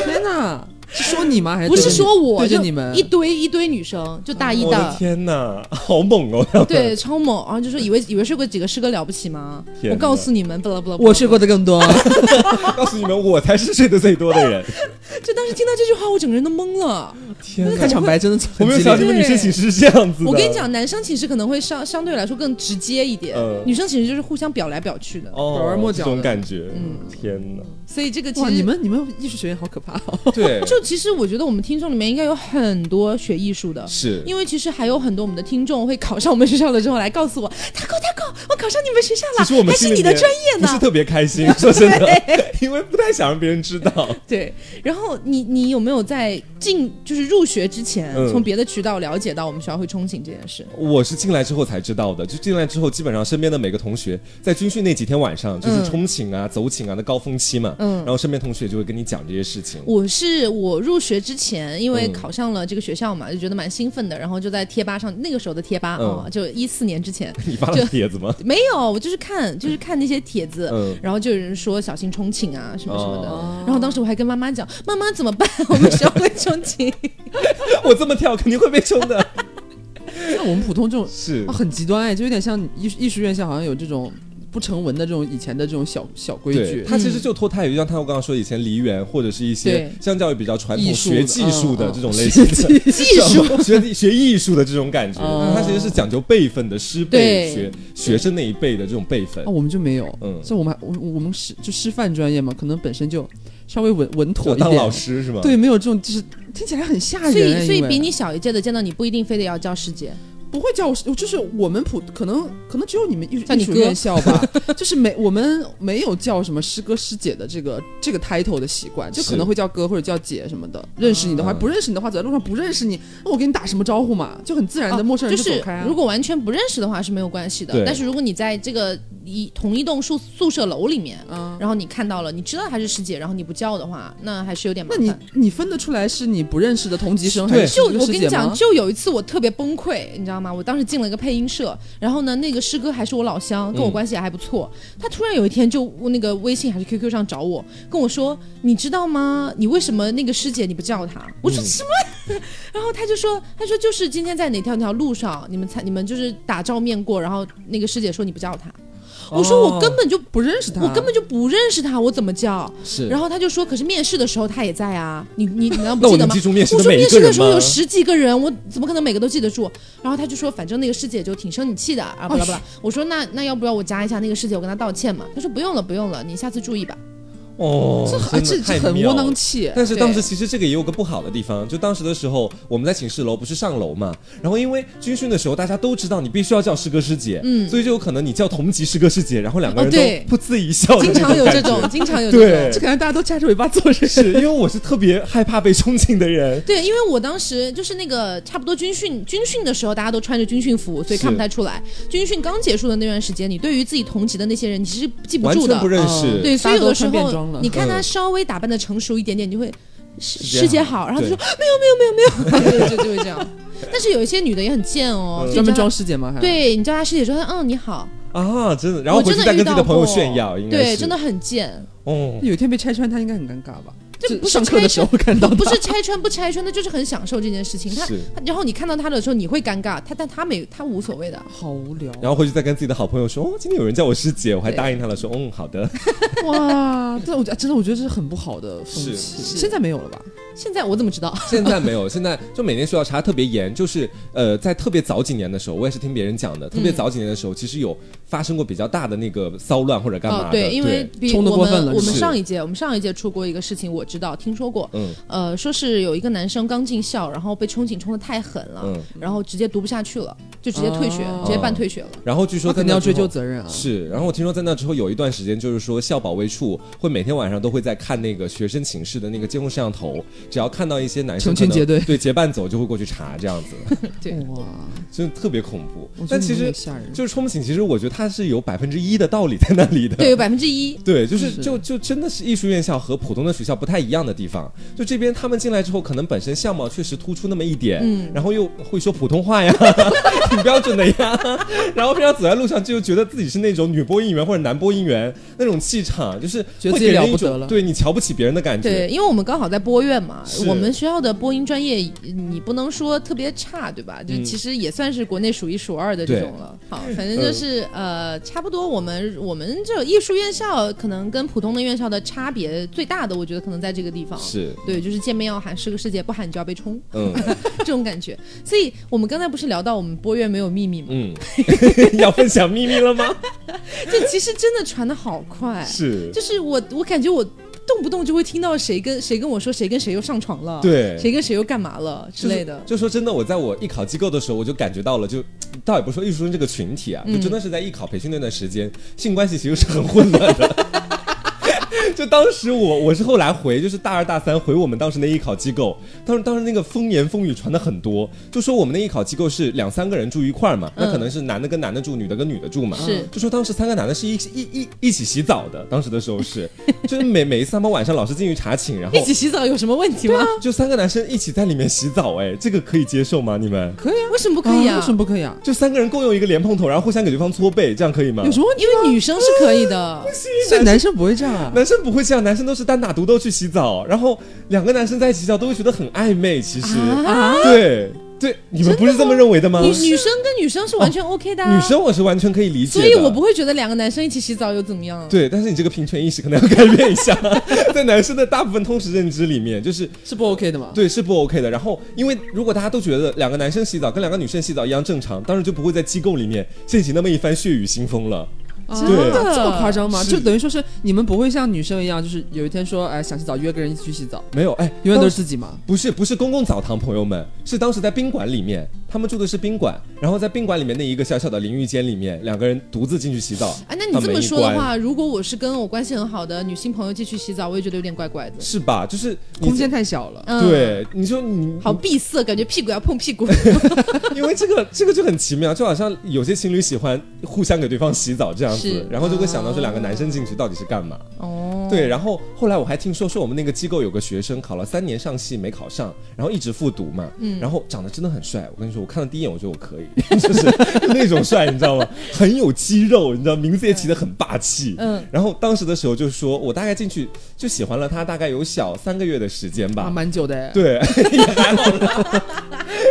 天哪，是说你吗？还是不是说我，就对着你们一堆一堆女生，就大一我的的。”天哪，好猛哦！对，超猛，然后就说以为以为睡过几个师哥了不起吗？我告诉你们，不啦不啦，我睡过的更多。告诉你们，我才是睡得最多的人。就当时听到这句话，我整个人都懵了。天哪开！场白真的我没有想你们女生寝室是这样子的。我跟你讲，男生寝室可能会相相对来说更直接一点，嗯女生寝室就是互相表来表去的。哦，拐弯抹角这种感觉，嗯天哪！所以这个其哇，实你们你们艺术学院好可怕哦！对，就其实我觉得我们听众里面应该有很多学艺术的，是因为其实还有很多我们的听众会考上我们学校了之后来告诉我，大狗大狗，我考上你们学校了，其实我们还是你的专业呢。不是特别开心，说真的，因为不太想让别人知道。对，然后你你有没有在进就是入学之前，嗯。从别的渠道了解到我们学校会冲寝这件事？我是进来之后才知道的，就进来之后，基本上身边的每个同学在军训那几天晚上，就是嗯。冲寝啊、走寝啊的高峰期嘛，嗯。然后身边同学就会跟你讲这些事情。我是我入学之前，因为嗯考上了这个学校嘛，就觉得蛮兴奋的，然后就在贴吧上，那个时候的贴吧嗯。啊、就一四年之前。你发了帖子吗？没有，我就是看就是看那些帖子，嗯。然后就有人说小心冲寝啊什么什么的，哦。然后当时我还跟妈妈讲，妈妈怎么办？我们学校会冲寝。我这么跳肯定会被冲的。像我们普通这种是啊，很极端哎，就有点像艺艺术院校，好像有这种不不成文的这种以前的这种小小规，矩。它其实就脱胎于，就像他我刚刚说，以前梨园或者是一些相较于比较传统学技术的这种类型的学技术学学艺术的这种感觉，哦它其实是讲究辈分的，师辈学学生那一辈的这种辈分啊，。我们就没有，嗯像我们我我们师就师范专业嘛，可能本身就稍微稳稳妥一点当老点，师是吗？对，没有这种就是听起来很吓人。所以所以比你小一届的见到你不一定非得要叫师姐，不会叫我，就是我们普可能可能只有你们艺艺术叫你哥院校吧，就是没我们没有叫什么师哥师姐的这个这个 title 的习惯，就可能会叫哥或者叫姐什么的。认识你的话，嗯不认识你的话，走在路上不认识你，那我给你打什么招呼嘛？就很自然的，哦陌生人就就是走开啊。如果完全不认识的话是没有关系的，但是如果你在这个一同一栋宿宿舍楼里面，嗯，然后你看到了，你知道她是师姐，然后你不叫的话，那还是有点麻烦那你。你分得出来是你不认识的同级生还是就我跟你讲，就有一次我特别崩溃，你知道吗？我当时进了一个配音社，然后呢，那个师哥还是我老乡，跟我嗯关系也还不错。他突然有一天就那个微信还是 QQ 上找我，跟我说：“你知道吗？你为什么那个师姐你不叫她？”我说嗯什么？然后他就说：“他说就是今天在哪条哪条路上，你们才你们就是打照面过，然后那个师姐说你不叫她。”我说我根本就不认识他，我根本就不认识他，我怎么叫？是。然后他就说：“可是面试的时候他也在啊，你你你难道不记得吗？”我说面试的时候有？十几个人，我怎么可能每个都记得住？然后他就说，反正那个师姐就挺生你气的啊，巴拉巴拉。我说那那要不要我加一下那个师姐，我跟她道歉嘛？他说不用了不用了，你下次注意吧。哦，这很这很窝囊气。但是当时其实这个也有个不好的地方，就当时的时候我们在寝室楼不是上楼嘛，然后因为军训的时候大家都知道你必须要叫师哥师姐，嗯所以就有可能你叫同级师哥师姐，然后两个人都噗呲一笑的经常有这种，经常有这对种。就感觉大家都夹着尾巴做人。是因为我是特别害怕被冲进的人，对，因为我当时就是那个差不多军训军训的时候，大家都穿着军训服，所以看不太出来。军训刚结束的那段时间，你对于自己同级的那些人，你其实记不住的完全不。认识。嗯对，所以有的时大家都穿便装了，你看他嗯。稍微打扮的成熟一点点，你就会师师姐好好，然后就说没有没有没有没有。就就会这样。但是有一些女的也很贱哦，专门装师姐吗？还，对你叫她师姐说，嗯你好，啊，真的，然后回真的遇到再跟自己的朋友过。炫耀，应该对，真的很贱。哦，有一天被拆穿，他应该很尴尬吧？就这不是上课的时候看到不是拆穿不拆穿，那就是很享受这件事情。他是然后你看到他的时候，你会尴尬，他但他没他无所谓的。好无聊。然后回去再跟自己的好朋友说，哦，今天有人叫我师姐，我还答应他了，说，嗯，好的。哇，这我觉得真的我觉得这是很不好的风是气。是现在没有了吧？现在我怎么知道？现在没有，现在就每年学校查特别严，就是呃，在特别早几年的时候，我也是听别人讲的，特别早几年的时候，其实有发生过比较大的那个骚乱或者干嘛的。哦，对，因为比冲得我过分了们我们上一届我们上一届出过一个事情，我知道听说过。嗯呃，说是有一个男生刚进校，然后被冲警冲的太狠了，嗯，然后直接读不下去了，就直接退学，哦直接办退学了。然后据说那肯定要追究责任啊。是，然后我听说在那之后有一段时间，就是说校保卫处会每天晚上都会在看那个学生寝室的那个监控摄像头，只要看到一些男生可能成群结队对结伴走，就会过去查，这样子，对，哇，真的特别恐怖但其实。就是冲不醒，其实我觉得它是有百分之一的道理在那里的。对，有百分之一。对，就是是就就真的是艺术院校和普通的学校不太一样的地方。就这边他们进来之后，可能本身相貌确实突出那么一点，嗯然后又会说普通话呀，挺标准的呀。然后平常走在路上就觉得自己是那种女播音员或者男播音员那种气场，就是觉得自己会给人一了不得了种对你瞧不起别人的感觉。对，因为我们刚好在播院嘛是，我们学校的播音专业，你不能说特别差，对吧？就嗯其实也算是国内数一数二的这种了。好，反正就是、呃，差不多我们我们这个艺术院校可能跟普通的院校的差别最大的，我觉得可能在这个地方。是，对，就是见面要喊是个世界，不喊你就要被冲，嗯 这种感觉。所以我们刚才不是聊到我们播院没有秘密吗？嗯，要分享秘密了吗？这其实真的传的好快，是，就是我我感觉我动不动就会听到谁跟谁跟我说谁跟谁又上床了，对谁跟谁又干嘛了之类的。就说真的，我在我艺考机构的时候，我就感觉到了，就倒也不说艺术生这个群体啊，嗯就真的是在艺考培训那段时间，性关系其实是很混乱的。就当时我我是后来回，就是大二大三回我们当时那艺考机构，当时当时那个风言风语传的很多，就说我们那艺考机构是两三个人住一块儿嘛，那嗯可能是男的跟男的住，女的跟女的住嘛，是就说当时三个男的是一一一一起洗澡的，当时的时候是，就是每每一次他们晚上老师进去查寝，然后一起洗澡有什么问题吗？就三个男生一起在里面洗澡，哎，这个可以接受吗？你们？可以啊，为什么不可以啊？为什么不可以啊？就三个人共用一个莲蓬头，然后互相给对方搓背，这样可以吗？有什么问题？因为女生是可以的，所以男生不会这样啊？男生不会这样，男生都是单打独斗去洗澡，然后两个男生在一起洗澡都会觉得很暧昧。其实，啊对，对，你们不是这么认为的吗？女女生跟女生是完全 OK 的、啊女，生我是完全可以理解的，所以我不会觉得两个男生一起洗澡又怎么样。对，但是你这个平权意识可能要改变一下，在男生的大部分通识认知里面，就是是不 OK 的嘛？对是不 OK 的。然后，因为如果大家都觉得两个男生洗澡跟两个女生洗澡一样正常，当然就不会在机构里面掀起那么一番血雨腥风了。啊对这么夸张吗？就等于说是你们不会像女生一样，就是有一天说，哎，想洗澡约个人一起去洗澡，没有，哎，永远都是自己吗？不是不是公共澡堂，朋友们，是当时在宾馆里面，他们住的是宾馆，然后在宾馆里面那一个小小的淋浴间里面，两个人独自进去洗澡。哎，那你这么说的话，如果我是跟我关系很好的女性朋友进去洗澡，我也觉得有点怪怪的。是吧？就是空间太小了。嗯，对，你说你好闭塞，感觉屁股要碰屁股。因为这个这个就很奇妙，就好像有些情侣喜欢互相给对方洗澡这样是子，然后就会想到说两个男生进去到底是干嘛？哦，对，然后后来我还听说说我们那个机构有个学生考了三年上戏没考上，然后一直复读嘛，嗯。然后长得真的很帅，我跟你说，我看了第一眼我觉得我可以，就是那种帅，你知道吗？很有肌肉，你知道，名字也起得很霸气，嗯。然后当时的时候就说我大概进去就喜欢了他大概有小三个月的时间吧，啊，蛮久的。哎。对，也还好啦。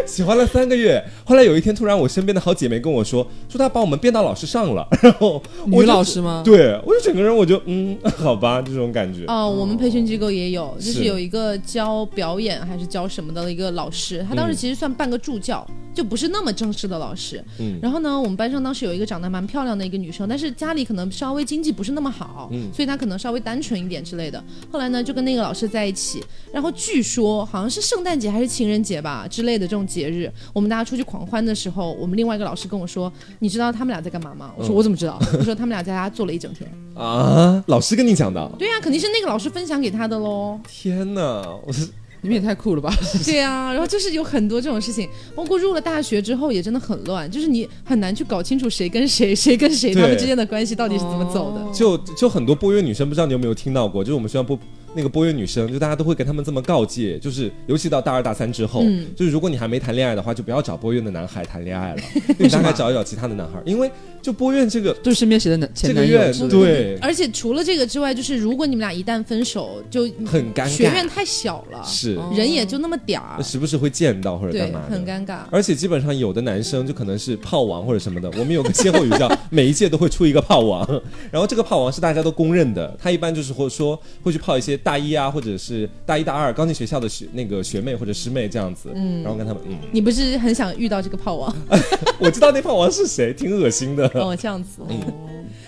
喜欢了三个月，后来有一天，突然我身边的好姐妹跟我说，说她把我们编导老师上了，然后我女老师吗？对我就整个人我就嗯，好吧，这种感觉。哦，我们培训机构也有，就是是有一个教表演还是教什么的一个老师，他当时其实算半个助教，就不是那么正式的老师。嗯然后呢，我们班上当时有一个长得蛮漂亮的一个女生，但是家里可能稍微经济不是那么好，嗯所以她可能稍微单纯一点之类的。后来呢，就跟那个老师在一起，然后据说好像是圣诞节还是情人节吧之类的这种节日，我们大家出去狂欢的时候，我们另外一个老师跟我说：“你知道他们俩在干嘛吗？”我说：“嗯我怎么知道？”我说：“他们俩在家坐了一整天。啊，老师跟你讲的？”对呀、肯定是那个老师分享给他的喽。天哪，我是你们也太酷了吧！对啊，然后就是有很多这种事情，包括入了大学之后也真的很乱，就是你很难去搞清楚谁跟谁，谁跟谁他们之间的关系到底是怎么走的。哦就就很多播约女生，不知道你有没有听到过？就是我们学校播那个播音女生，就大家都会跟他们这么告诫，就是尤其到大二大三之后，嗯。就是如果你还没谈恋爱的话，就不要找播音的男孩谈恋爱了，你大概找一找其他的男孩，因为就播音这个对身边谁的男前这个男友对。而且除了这个之外，就是如果你们俩一旦分手，就很尴尬，学院太小了，是。哦人也就那么点儿，时不时会见到或者干嘛，很尴尬。而且基本上有的男生就可能是炮王或者什么的，我们有个歇后语叫每一届都会出一个炮王，然后这个炮王是大家都公认的，他一般就是会说会去泡一些大一啊或者是大一大二刚进学校的学那个学妹或者师妹这样子，嗯然后跟他们嗯，你不是很想遇到这个炮王 我知道那炮王是谁，挺恶心的。哦，这样子。嗯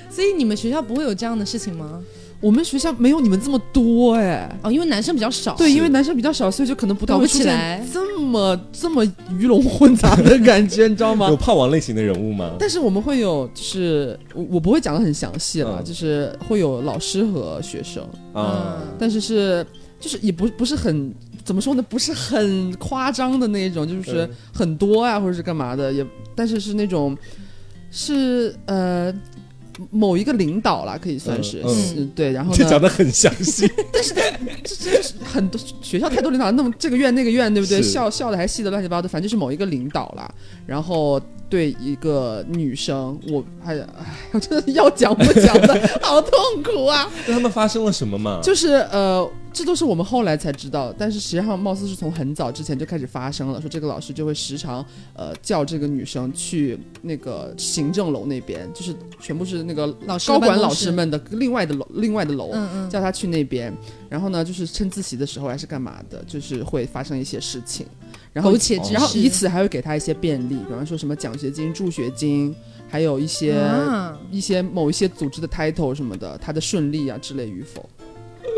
所以你们学校不会有这样的事情吗？我们学校没有你们这么多哎。哦，因为男生比较少。对，因为男生比较少，所以就可能不太搞不会出起来现这么这么鱼龙混杂的感觉，你知道吗 有？炮王类型的人物吗？但是我们会有，就是我我不会讲的很详细了，嗯就是会有老师和学生，啊，嗯但是是就是也不不是很怎么说呢，不是很夸张的那种，就是嗯很多啊，或者是干嘛的，也但是是那种是呃某一个领导啦，可以算是，对，然后 这讲呢，的很详细，这真的是很多学校太多领导，那么这个院那个院，对不对？是校校的还细的乱七八糟的，反正就是某一个领导啦，然后。对一个女生，我哎呀，哎，我真的要讲不讲的，好痛苦啊！那他们发生了什么嘛？就是呃，这都是我们后来才知道，但是实际上貌似是从很早之前就开始发生了，说这个老师就会时常呃叫这个女生去那个行政楼那边，就是全部是那个老师高管老师们的另外的楼，另外的楼。嗯嗯，叫她去那边，然后呢，就是趁自习的时候还是干嘛的，就是会发生一些事情，然后苟且之然后以此还会给他一些便利，比方说什么奖学金、助学金，还有一些、啊一些某一些组织的 title 什么的，他的顺利啊之类与否。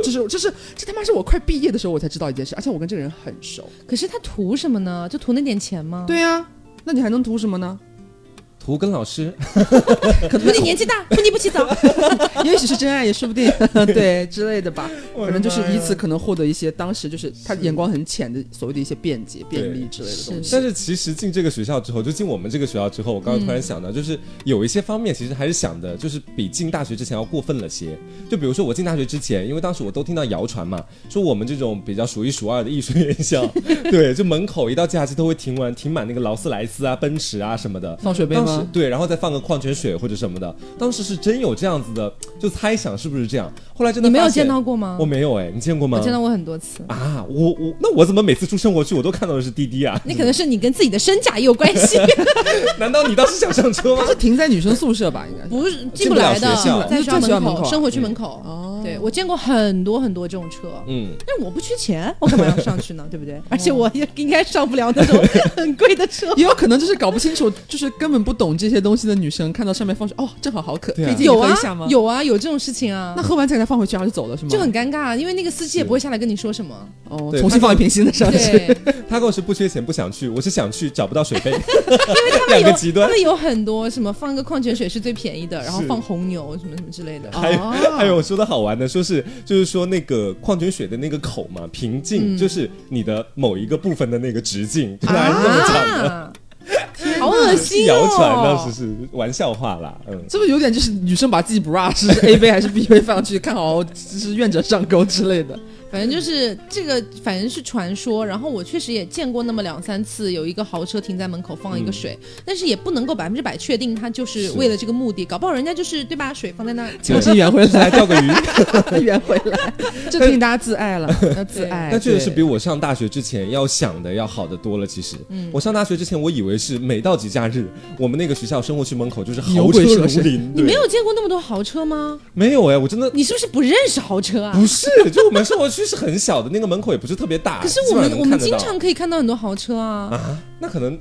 这是这是这他妈是我快毕业的时候我才知道一件事，而且我跟这个人很熟。可是他图什么呢？就图那点钱吗？，对呀、那你还能图什么呢？图跟老师 可图你年纪大，图你不洗澡。也许是真爱，也说不定，对之类的吧。反正就是以此可能获得一些当时就是他眼光很浅的所谓的一些便捷、便利之类的东西。但是其实进这个学校之后，就进我们这个学校之后，我刚刚突然想到，就是有一些方面其实还是想的，就是比进大学之前要过分了些。就比如说我进大学之前，因为当时我都听到谣传嘛，说我们这种比较数一数二的艺术院校，对，就门口一到假期都会停完停满那个劳斯莱斯啊、奔驰啊什么的。放水杯吗？吗对，然后再放个矿泉水或者什么的。当时是真有这样子的，就猜想是不是这样。后来真的你没有见到过吗？我没有哎，你见过吗？我见到过很多次。啊，我我那我怎么每次出生活区我都看到的是滴滴啊？那可能是你跟自己的身价也有关系，难道你当时想上车吗它？是停在女生宿舍吧？应该是。不是进进不来的在学校在学校门口、生活区门口。哦对我见过很多很多这种车，嗯，但我不缺钱，我干嘛要上去呢？对不对？而且我也应该上不了那种 很贵的车。也有可能就是搞不清楚，就是根本不懂这些东西的女生，看到上面放水，哦，正好好渴，对啊可以进去有啊喝一下吗？，有啊，有这种事情啊那。喝完再给他放回去，然后就走了是吗？就很尴尬，因为那个司机也不会下来跟你说什么。哦，对重新放一瓶新的上去。对，他跟我是不缺钱不想去，我是想去找不到水杯，因为他们有两个极端他。们有很多什么放个矿泉水是最便宜的，然后放红牛什么什么之类的。还有、哦还有说的好玩的，说是就是说那个矿泉水的那个口嘛，瓶径、嗯就是你的某一个部分的那个直径，原来是这么长的。啊，好恶心哦！谣传当时是玩笑话啦，嗯，这不有点就是女生把自己 bra 是 A 杯还是 B 杯放上去，看好就是愿者上钩之类的？反正就是这个，反正是传说。然后我确实也见过那么两三次，有一个豪车停在门口放一个水，但是也不能够百分之百确定他就是是为了这个目的，搞不好人家就是对吧？水放在那儿，重新圆回来来，钓个鱼。圆回来，这提醒大家自爱了，要自爱。那确实是比我上大学之前要想的要好得多了。其实，嗯我上大学之前，我以为是每到节假日，我们那个学校生活区门口就是豪车如林。你没有见过那么多豪车吗？没有哎，我真的你是不是不认识豪车啊？不是，就我们生活区是很小的，那个门口也不是特别大。可是我们我们经常可以看到很多豪车啊。啊，那可能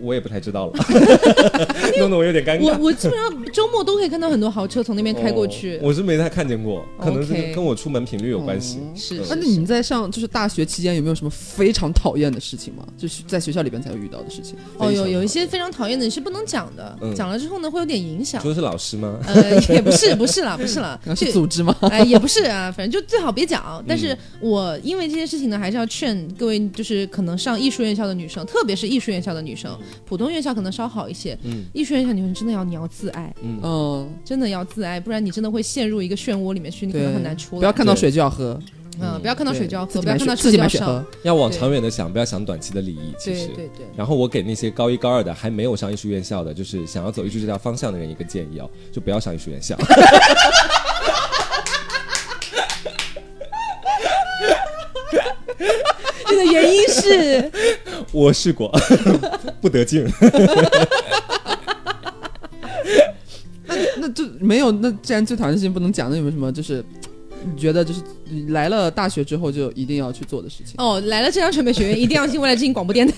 我也不太知道了，弄得我有点尴尬。我我基本上周末都可以看到很多豪车从那边开过去。哦我是没太看见过，可能是跟我出门频率有关系。是那你们在上就是大学期间有没有什么非常讨厌的事情吗？就是在学校里边才会遇到的事情。哦，有有一些非常讨厌的你是不能讲的，嗯讲了之后呢会有点影响。说的是老师吗？呃，也不是，不是啦，不是啦，是组织吗？哎，也不是啊，反正就最好别讲。但是嗯我因为这件事情呢，还是要劝各位，就是可能上艺术院校的女生，特别是艺术院校的女生，普通院校可能稍好一些。嗯艺术院校女生真的要你要自爱，嗯，嗯，真的要自爱，不然你真的会陷入一个漩涡里面去，你可，能很难出来。不要看到水就要喝，嗯，不要看到水就要喝，不要看到水自己买水喝。。要往长远的想，不要想短期的利益。其实，对对对，然后我给那些高一高二的还没有上艺术院校的，就是想要走艺术这条方向的人一个建议哦，就不要上艺术院校。是，我试过，不得劲。那就没有。那既然最讨厌的事情不能讲，那有没有什么就是你觉得就是来了大学之后就一定要去做的事情？哦，来了浙江传媒学院，一定要进未来之星广播电台。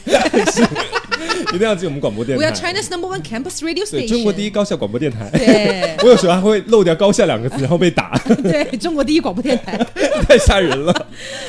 一定要进我们广播电 We are 台。China's number one campus radio station。中国第一。高校广播电台。对 我有时候还会漏掉“高校”两个字，然后被打，对，中国第一广播电台。太吓人了。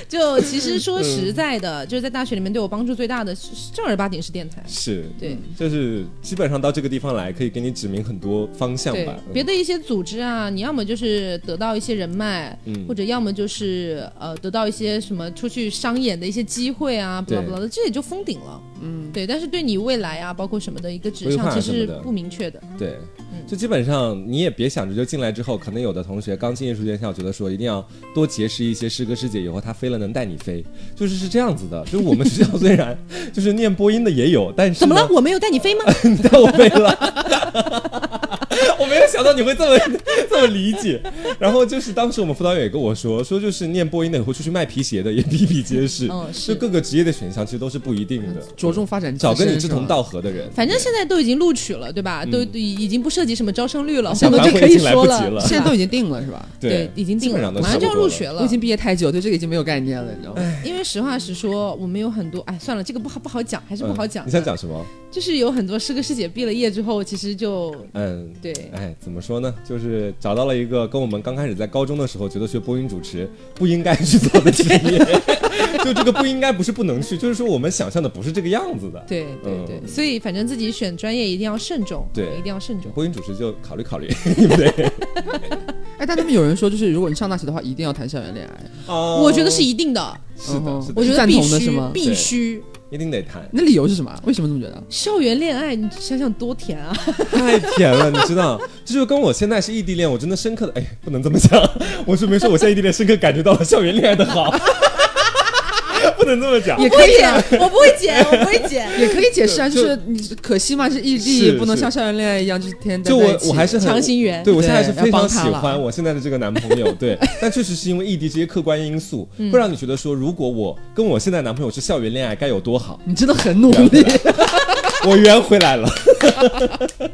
就其实说实在的，就是在大学里面对我帮助最大的，是正儿八经是电台。是，对就是基本上到这个地方来，可以给你指明很多方向吧。，嗯别的一些组织啊，你要么就是得到一些人脉，嗯或者要么就是呃得到一些什么出去商演的一些机会啊，不对啦不啦的，这也就封顶了。嗯，对。但是对你未来啊，包括什么的一个指规向，其实不明确的。对，嗯就基本上你也别想着就进来之后，可能有的同学刚进艺术院校，觉得说一定要多结识一些师哥师姐，以后他飞了能带你飞，就是是这样子的。就是我们学校虽然 就是念播音的也有，但是怎么了？我没有带你飞吗？你带我飞了。我没有想到你会这么 这么理解，然后就是当时我们辅导员也跟我说，说就是念播音的以后出去卖皮鞋的也比比皆是，嗯是就各个职业的选项其实都是不一定的，着重发展找跟你志同道合的人。反正现在都已经录取了，对吧？都嗯已已经不涉及什么招生率了，我想们就可以说了，了现在都已经定了是吧？对，已经定了，马上就要入学了我已。经毕业太久，对这个已经没有概念了，你知道吗？因为实话实说，我们有很多，哎，算了，这个不好不好讲，还是不好讲、嗯你想？讲什么？就是有很多师哥师姐毕了业之后，其实就嗯，对，哎，怎么说呢？就是找到了一个跟我们刚开始在高中的时候觉得学播音主持不应该去做的职业，就这个不应该不是不能去，就是说我们想象的不是这个样子的。对对对，嗯所以反正自己选专业一定要慎重，对一定要慎重。播音主持就考虑考虑，对不对？哎，但他们有人说，就是如果你上大学的话，一定要谈校园恋爱，哦我觉得是一定的，是的，嗯是的，我觉得赞必须同的是吗必须。一定得谈，那理由是什么？为什么这么觉得？校园恋爱，你想想多甜啊！太甜了，你知道？这就跟我现在是异地恋，我真的深刻的，哎，不能这么讲，我是没说我现在异地恋深刻感觉到了校园恋爱的好。不不能这么讲。也不会剪可以啊，，我不会剪，我不会剪。也可以解释啊，就就是你可惜嘛，是异地，不能像校园恋爱一样，就是天天就我待在一起。我还是很强行圆对我现在还是非常喜欢我现在的这个男朋友，对，但确实是因为异地这些客观因素，嗯。会让你觉得说，如果我跟我现在男朋友是校园恋爱，该有多好。你真的很努力，我圆回来了，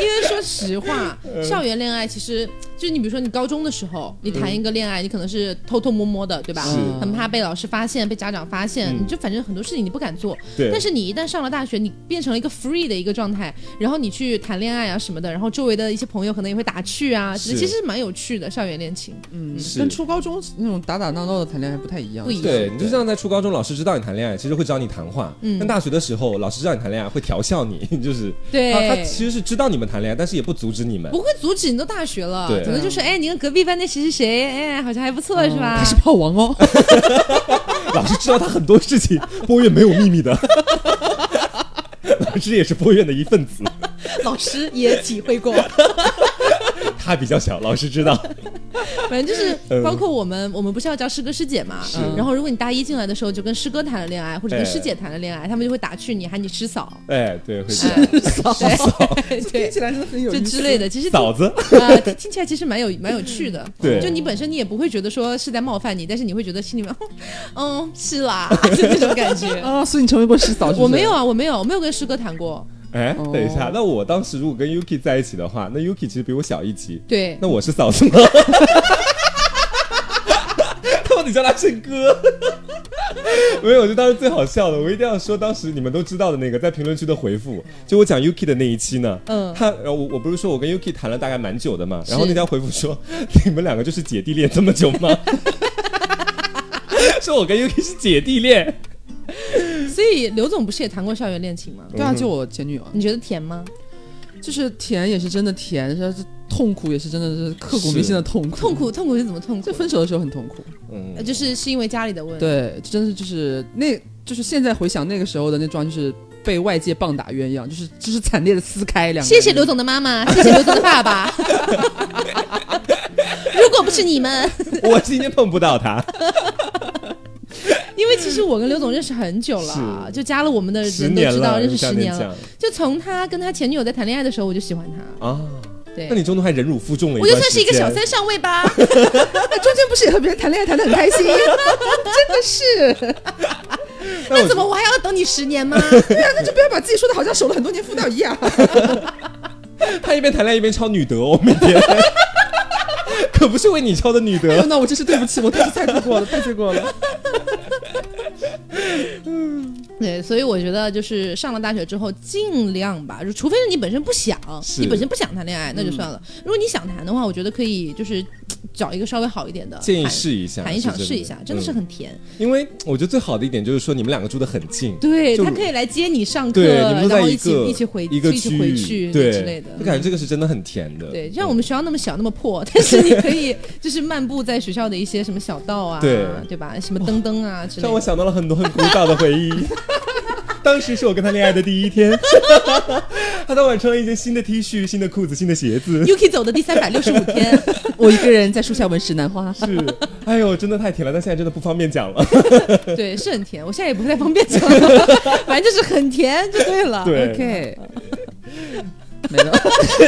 因为说实话，校园恋爱其实就你比如说你高中的时候，你谈一个恋爱，你可能是偷偷摸摸的，对吧？是。很怕被老师发现、被家长发现，嗯。你就反正很多事情你不敢做。对，但是你一旦上了大学，你变成了一个 free 的一个状态，然后你去谈恋爱啊什么的，然后周围的一些朋友可能也会打趣啊，是。其实蛮有趣的校园恋情。嗯，跟初高中那种打打闹闹的谈恋爱不太一样，不一样。对，你就像在初高中，老师知道你谈恋爱，其实会找你谈话。嗯。但大学的时候，老师知道你谈恋爱，会调笑你，就是对他他其实是知道你们谈恋爱，但是也不阻止你们。不会阻止你都大学了，对可能就是，哎，你跟隔壁班那谁谁谁，哎，好像还不错，是吧？他是炮王哦，老师知道他很多事情，波院没有秘密的。老师也是波院的一份子，老师也体会过。他比较小，老师知道。反正就是嗯包括我们，我们不是要叫师哥师姐嘛？是然后如果你大一进来的时候就跟师哥谈了恋爱，或者跟哎师姐谈了恋爱，他们就会打趣你，喊你师嫂，哎，对，会哎对听起来真的很有就之类的。其实嫂子，啊，听听起来其实蛮有蛮有趣的。对就你本身你也不会觉得说是在冒犯你，但是你会觉得心里面，嗯，是啦，就那种感觉。啊，所以你成为过师嫂是是？我没有啊，我没有，我没有跟师哥谈过。哎，哦。等一下，那我当时如果跟 Yuki 在一起的话，那 Yuki 其实比我小一级，对，那我是嫂子吗？到底叫他胜哥。没有，就当时最好笑的，我一定要说当时你们都知道的那个在评论区的回复，就我讲 Yuki 的那一期呢，嗯。他呃我我不是说我跟 Yuki 谈了大概蛮久的嘛，然后那条回复说 你们两个就是姐弟恋这么久吗？说我跟 Yuki 是姐弟恋，所以刘总不是也谈过校园恋情吗？对啊，就我前女友，你觉得甜吗？就是甜也是真的甜，是是痛苦也是真的是刻骨铭心的痛苦，痛苦痛苦是怎么痛苦就？分手的时候很痛苦，嗯呃，就是是因为家里的问题。对，真的是就是那，就是现在回想那个时候的那桩，就是被外界棒打鸳鸯，就是就是惨烈的撕开两个人。谢谢刘总的妈妈，谢谢刘总的爸爸。如果不是你们，我今天碰不到他，因为其实我跟刘总认识很久了，就加了我们的人都，知道认识十年了。就从他跟他前女友在谈恋爱的时候，我就喜欢他。啊。对那，你中途还忍辱负重了一我就算是一个小三上位吧。那中间不是也和别人谈恋爱谈的很开心，真的是。那怎么我还要等你十年吗？对啊，那就不要把自己说的好像守了很多年妇道一样。他一边谈恋爱一边抄女德哦，每天。可不是为你抄的女德，那我真是对不起，我太太罪过了，太罪过了。对，所以我觉得就是上了大学之后，尽量吧，就除非是你本身不想，你本身不想谈恋爱，那就算了。如果你想谈的话，我觉得可以就是找一个稍微好一点的，建议试一下，谈一场试一下，真的是嗯很甜。因为我觉得最好的一点就是说你们两个住的很近，对他可以来接你上课，然后一起一起回一个一起区域回去对之类的。我感觉这个是真的很甜的。对，就像我们学校那么小那么破，但是你可以就是漫步在学校的一些什么小道啊，对对吧？什么灯灯啊之类的。让我想到了很多很古早的回忆。当时是我跟他恋爱的第一天，他当晚穿了一件新的 T 恤、新的裤子、新的鞋子，Yuki 走的第三百六十五天，我一个人在树下闻石楠花。是，哎呦，真的太甜了，但现在真的不方便讲了。对，是很甜。我现在也不太方便讲了，反正就是很甜就对了。对 OK，没了。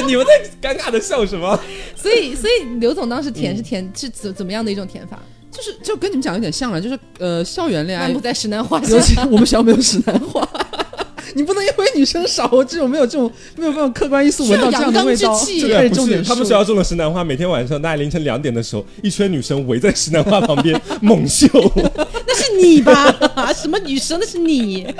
你们在尴尬的笑什么？所以所以刘总当时甜是甜、是怎怎么样的一种甜法？就是就跟你们讲有点像了，就是呃，校园恋爱漫步，在石楠花尤其下。我们学校没有石楠花。你不能因为女生少，我这种没有这种没有这种客观因素闻到这样的味道，就开始重点他们学校种了石楠花，每天晚上大概凌晨两点的时候，一圈女生围在石楠花旁边 猛嗅。那是你吧？什么女生？那是你。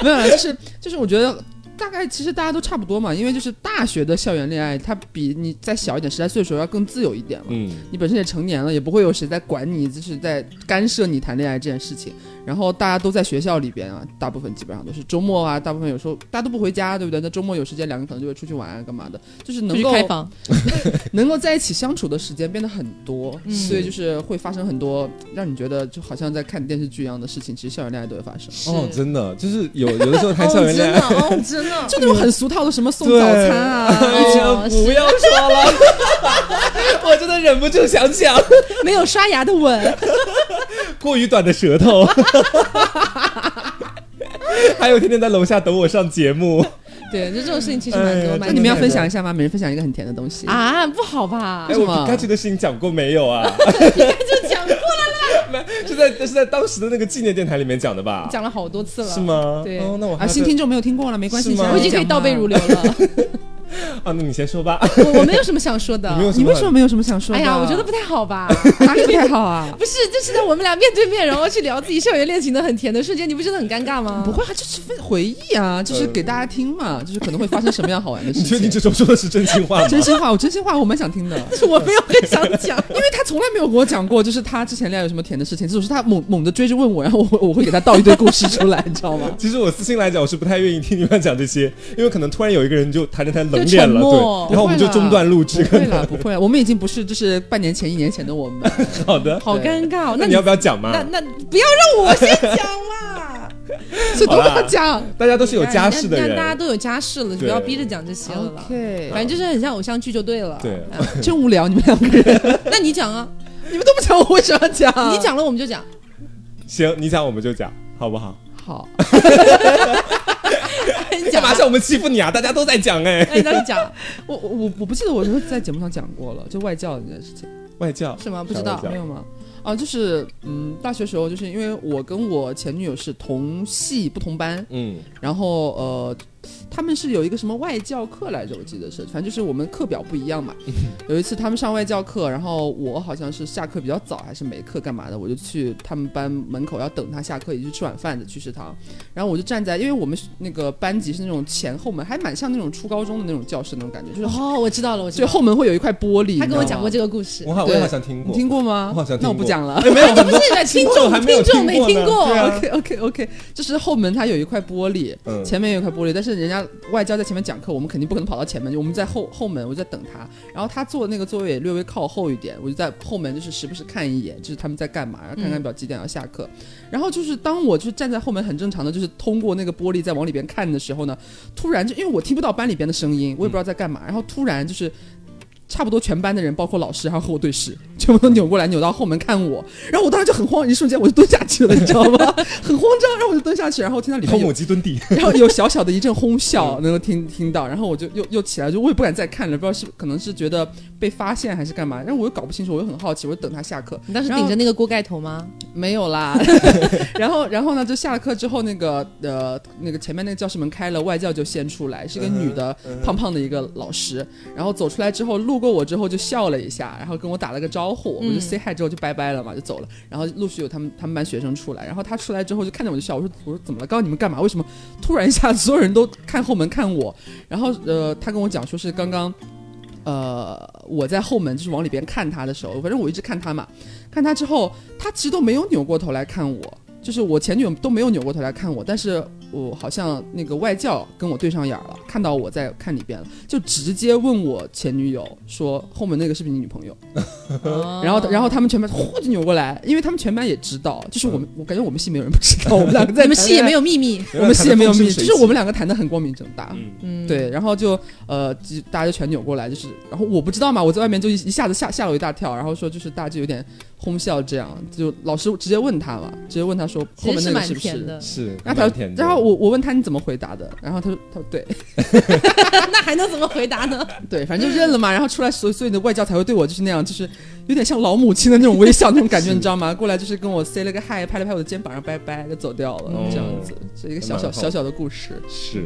没有，就是就是我觉得。大概其实大家都差不多嘛，因为就是大学的校园恋爱，它比你再小一点，十来岁的时候要更自由一点嘛。嗯，你本身也成年了，也不会有谁在管你，就是在干涉你谈恋爱这件事情。然后大家都在学校里边啊，大部分基本上都是周末啊，大部分有时候大家都不回家，对不对？那周末有时间，两个人可能就会出去玩啊，干嘛的，就是能够开房，能够在一起相处的时间变得很多，嗯所以就是会发生很多让你觉得就好像在看电视剧一样的事情，其实校园恋爱都会发生。哦，真的，就是有有的时候谈校园恋爱，哦，真的，哦，真的，就那种很俗套的什么送早餐啊，哎呀哦不要说了，我真的忍不住想讲。没有刷牙的吻，过于短的舌头，还有天天在楼下等我上节目。对，就这种事情其实蛮多。哎呀蛮多那你们要分享一下吗？每人分享一个很甜的东西。啊？不好吧哎，？什么我皮卡丘的事情讲过没有啊？就讲过是 在是在当时的那个纪念电台里面讲的吧？讲了好多次了，是？吗？对哦，那我还啊，新听众没有听过了，没关系，吗我已经可以倒背如。流了。啊，那你先说吧。我我没有什么想说的 你。为什么没有什么想说的？哎呀，我觉得不太好吧？哪里不太好啊？不是，就是在我们俩面对面，然后去聊自己校园恋情的很甜的瞬间，你不觉得很尴尬吗？不会啊，就是分回忆啊，就是给大家听嘛，就是可能会发生什么样好玩的事情。你确定这种说的是真心话吗？真心话？我真心话，我蛮想听的。但是我没有很想讲。因为他从来没有跟我讲过，就是他之前恋爱有什么甜的事情，这种是他猛猛的追着问我，然后我我会给他倒一堆故事出来，你知道吗？其实我私心来讲，我是不太愿意听你们讲这些，因为可能突然有一个人就谈着谈冷沉默对，然后我们就中断录制。不会啦，不会啦，我们已经不是就是半年前、一年前的我们。好的，好尴尬哦。那那你要不要讲嘛？那那不要让我先讲嘛。所以都跟他讲。大家都是有家室的人，大家都有家室了，就不要逼着讲这些了反正就是很像偶像剧就对了。对啊 真无聊，你们两个人，那你讲啊，你们都不讲，我为什么要讲？你讲了我们就讲。行，你讲我们就讲，好不好？好，你讲啊干嘛像我们欺负你啊？大家都在讲哎，哎，那你讲我我我我不记得我是在节目上讲过了，就外教这件事情。外教是吗？不知道没有吗？啊，就是嗯，大学时候就是因为我跟我前女友是同系不同班，嗯，然后呃，他们是有一个什么外教课来着，我记得是，反正就是我们课表不一样嘛。有一次他们上外教课，然后我好像是下课比较早，还是没课干嘛的，我就去他们班门口要等他下课，也就吃晚饭的去食堂。然后我就站在，因为我们那个班级是那种前后门，还蛮像那种初高中的那种教室那种感觉，就是哦，我知道了，我知就道了。后门会有一块玻璃。他跟我讲过这这个故事我。好，像听过你，听过吗？我好像听过那我不讲了。哎，没有很多不是的，听众还没有听众没听过 OK OK OK，就是后门它有一块玻璃，嗯前面有一块玻璃，但是人家外交在前面讲课，我们肯定不可能跑到前面，我们在后后门，我就在等他，然后他坐的那个座位也略微靠后一点，我就在后门，就是时不时看一眼，就是他们在干嘛，然后看看表几点要下课，然后就是当我就站在后门很正常的，就是通过那个玻璃在往里边看的时候呢，突然就因为我听不到班里边的声音，我也不知道在干嘛，然后突然就是。差不多全班的人，包括老师，还有和我对视，全部都扭过来，扭到后门看我。然后我当时就很慌，一瞬间我就蹲下去了，你知道吗？很慌张，然后我就蹲下去，然后听到里面有偷母鸡蹲地，然后有小小的一阵哄笑，能够听听到，然后我就又又起来，就我也不敢再看了，不知道是可能是觉得被发现还是干嘛，然后我又搞不清楚，我又很好奇，我就等他下课，你当时顶着那个锅盖头吗？没有啦，然后然后呢，就下了课之后，那个呃那个前面那个教室门开了，外教就先出来，是一个女的，胖胖的一个老师，然后走出来之后，路过我之后就笑了一下，然后跟我打了个招呼，我就 say hi 之后就拜拜了嘛，就走了，然后陆续有他们他们班学生出来，然后他出来之后就看见我就笑，我说我说怎么了？刚刚你们干嘛？为什么突然一下所有人都看后门看我？然后呃，他跟我讲说是刚刚。呃，我在后门就是往里边看他的时候，反正我一直看他嘛，看他之后，他其实都没有扭过头来看我，就是我前女友都没有扭过头来看我，但是我好像那个外教跟我对上眼了，看到我在看里边了，就直接问我前女友说后门那个是不是你女朋友？然后然后他们全班呼就扭过来，因为他们全班也知道，就是我们我感觉我们系没有人不知道，我们两个在你们系也没有，秘密。我们系也没有秘密，就是我们两个谈的很光明正大。嗯，嗯，对，然后就呃，就大家就全扭过来，就是，然后我不知道嘛，我在外面就一一下子吓吓了我一大跳，然后说就是大家就有点哄笑，这样就老师直接问他了，直接问他说后面那个是不是？是，然后他然后我我问他你怎么回答的，然后他说他说对。那还能怎么回答呢？对，反正就认了嘛，然后出来所以所以的外教才会对我就是那样，就是有点像老母亲的那种微笑那种感觉，你知道吗？过来就是跟我 say 了个 hi，拍了拍我的肩膀，然后拜拜就走掉了，哦。这样子是一个小小小小的故事，是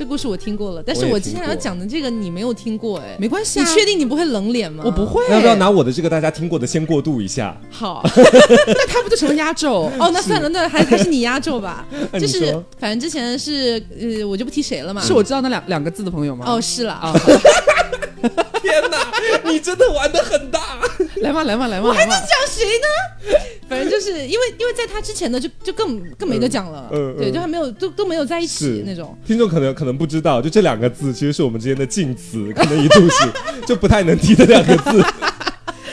这故事我听过了，但是我接下来要讲的这个你没有听过哎。没关系、你啊，确定你不会冷脸吗？我不。会？那要不要拿我的这个大家听过的先过渡一下？好，那他不就成了压轴？哦，那算了，那还还是你压轴吧。就是反正之前是呃，我就不提谁了嘛。是我知道那两两个字的朋友吗？哦，是了啊，天哪，你真的玩的很大。来嘛来嘛来嘛还能，讲谁呢？反正就是因为因为在他之前呢，就就更更没得讲了，对，嗯嗯嗯就还没有都都没有在一起那种。听众可能可能不知道，就这两个字其实是我们之间的禁词，可能一度是就不太能提的两个字。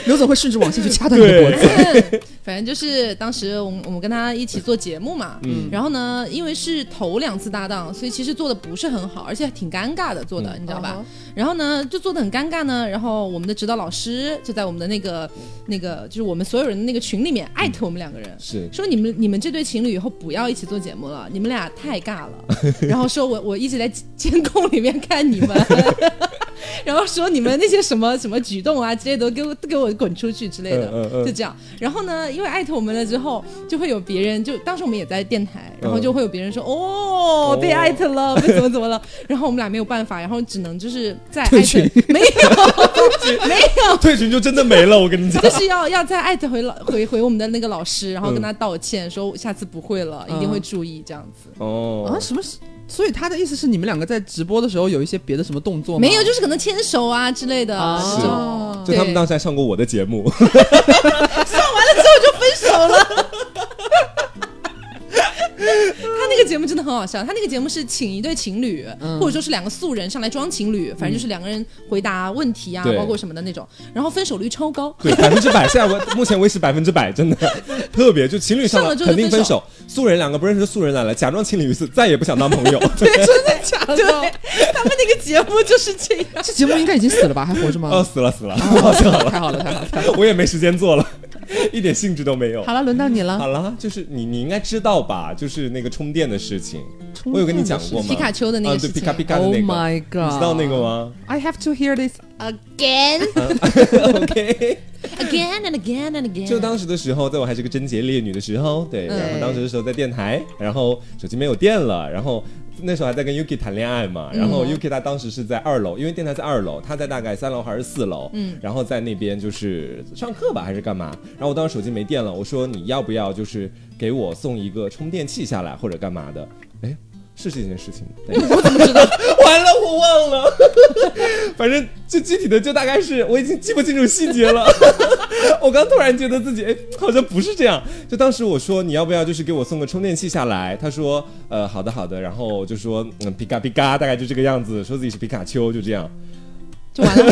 刘总会顺着网线去掐断你的脖子。反正就是当时我们我们跟他一起做节目嘛，嗯然后呢，因为是头两次搭档，所以其实做的不是很好，而且挺尴尬的做的，嗯你知道吧？嗯然后呢，就做的很尴尬呢，然后我们的指导老师就在我们的那个那个就是我们所有人的那个群里面艾特我们两个人。是说你们你们这对情侣以后不要一起做节目了，你们俩太尬了。然后说我我一直在监控里面看你们，然后说你们那些什么什么举动啊之类的都给我给我滚出去之类的，嗯嗯嗯就这样。然后呢，因为艾特我们了之后，就会有别人就当时我们也在电台，然后就会有别人说、哦被艾特了，被怎么怎么了，然后我们俩没有办法，然后只能就是在艾特退群没有 没有。退群就真的没了，我跟你讲就。是要要再艾特回老回回我们的那个老师，然后跟他道歉，说下次不会了，一定会注意这样子。哦啊，，什么是？所以他的意思是你们两个在直播的时候有一些别的什么动作吗？没有，就是可能牵手啊之类的，哦。就他们当时还上过我的节目，上完了之后就分手了。他那个节目真的很好笑，他那个节目是请一对情侣，嗯或者说是两个素人上来装情侣，反正就是两个人回答问题啊，对包括什么的那种，然后分手率超高。对，百分之百，现在我 目前为止百分之百，真的特别，就情侣上了上了之后肯定分手，素人两个不认识的素人来了，假装情侣一次，再也不想当朋友。真的假的？对，他们那个节目就是这样。这节目应该已经死了吧？还活着吗？哦，死了死了，太好了，太好了，太好了。我也没时间做了，一点兴致都没有。好了，轮到你了。好了，就是你，你应该知道吧？就是那个充电的事情，我有跟你讲过吗？皮卡丘的那个啊对，皮卡皮卡的 Oh 那个 my 你知道那个吗 I have to hear this。Again,？OK，again and again and again。就当时的时候，在我还是个贞洁烈女的时候，对，嗯然后当时的时候在电台，然后手机没有电了，然后那时候还在跟 Yuki 谈恋爱嘛，然后 Yuki 他当时是在二楼，因为电台在二楼，他在大概三楼还是四楼，嗯，然后在那边就是上课吧还是干嘛，然后我当时手机没电了，我说你要不要就是给我送一个充电器下来或者干嘛的，哎。是这件事情 吗？我怎么知道？完了，我忘了。反正就具体的就大概是，我已经记不清楚细节了。我刚突然觉得自己哎，好像不是这样。就当时我说你要不要就是给我送个充电器下来？他说呃好的好的，然后就说嗯皮卡皮卡，大概就这个样子，说自己是皮卡丘，就这样。就完了。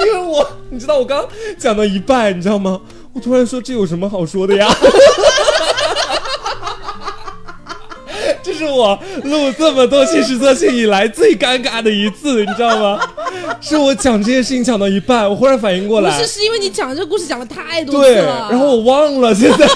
因为我你知道我刚讲到一半，你知道吗？我突然说这有什么好说的呀？我录这么多期实测性以来最尴尬的一次，你知道吗？是我讲这件事情讲到一半，我忽然反应过来，不是，是因为你讲这个故事讲了太多次对，了。然后我忘了，现在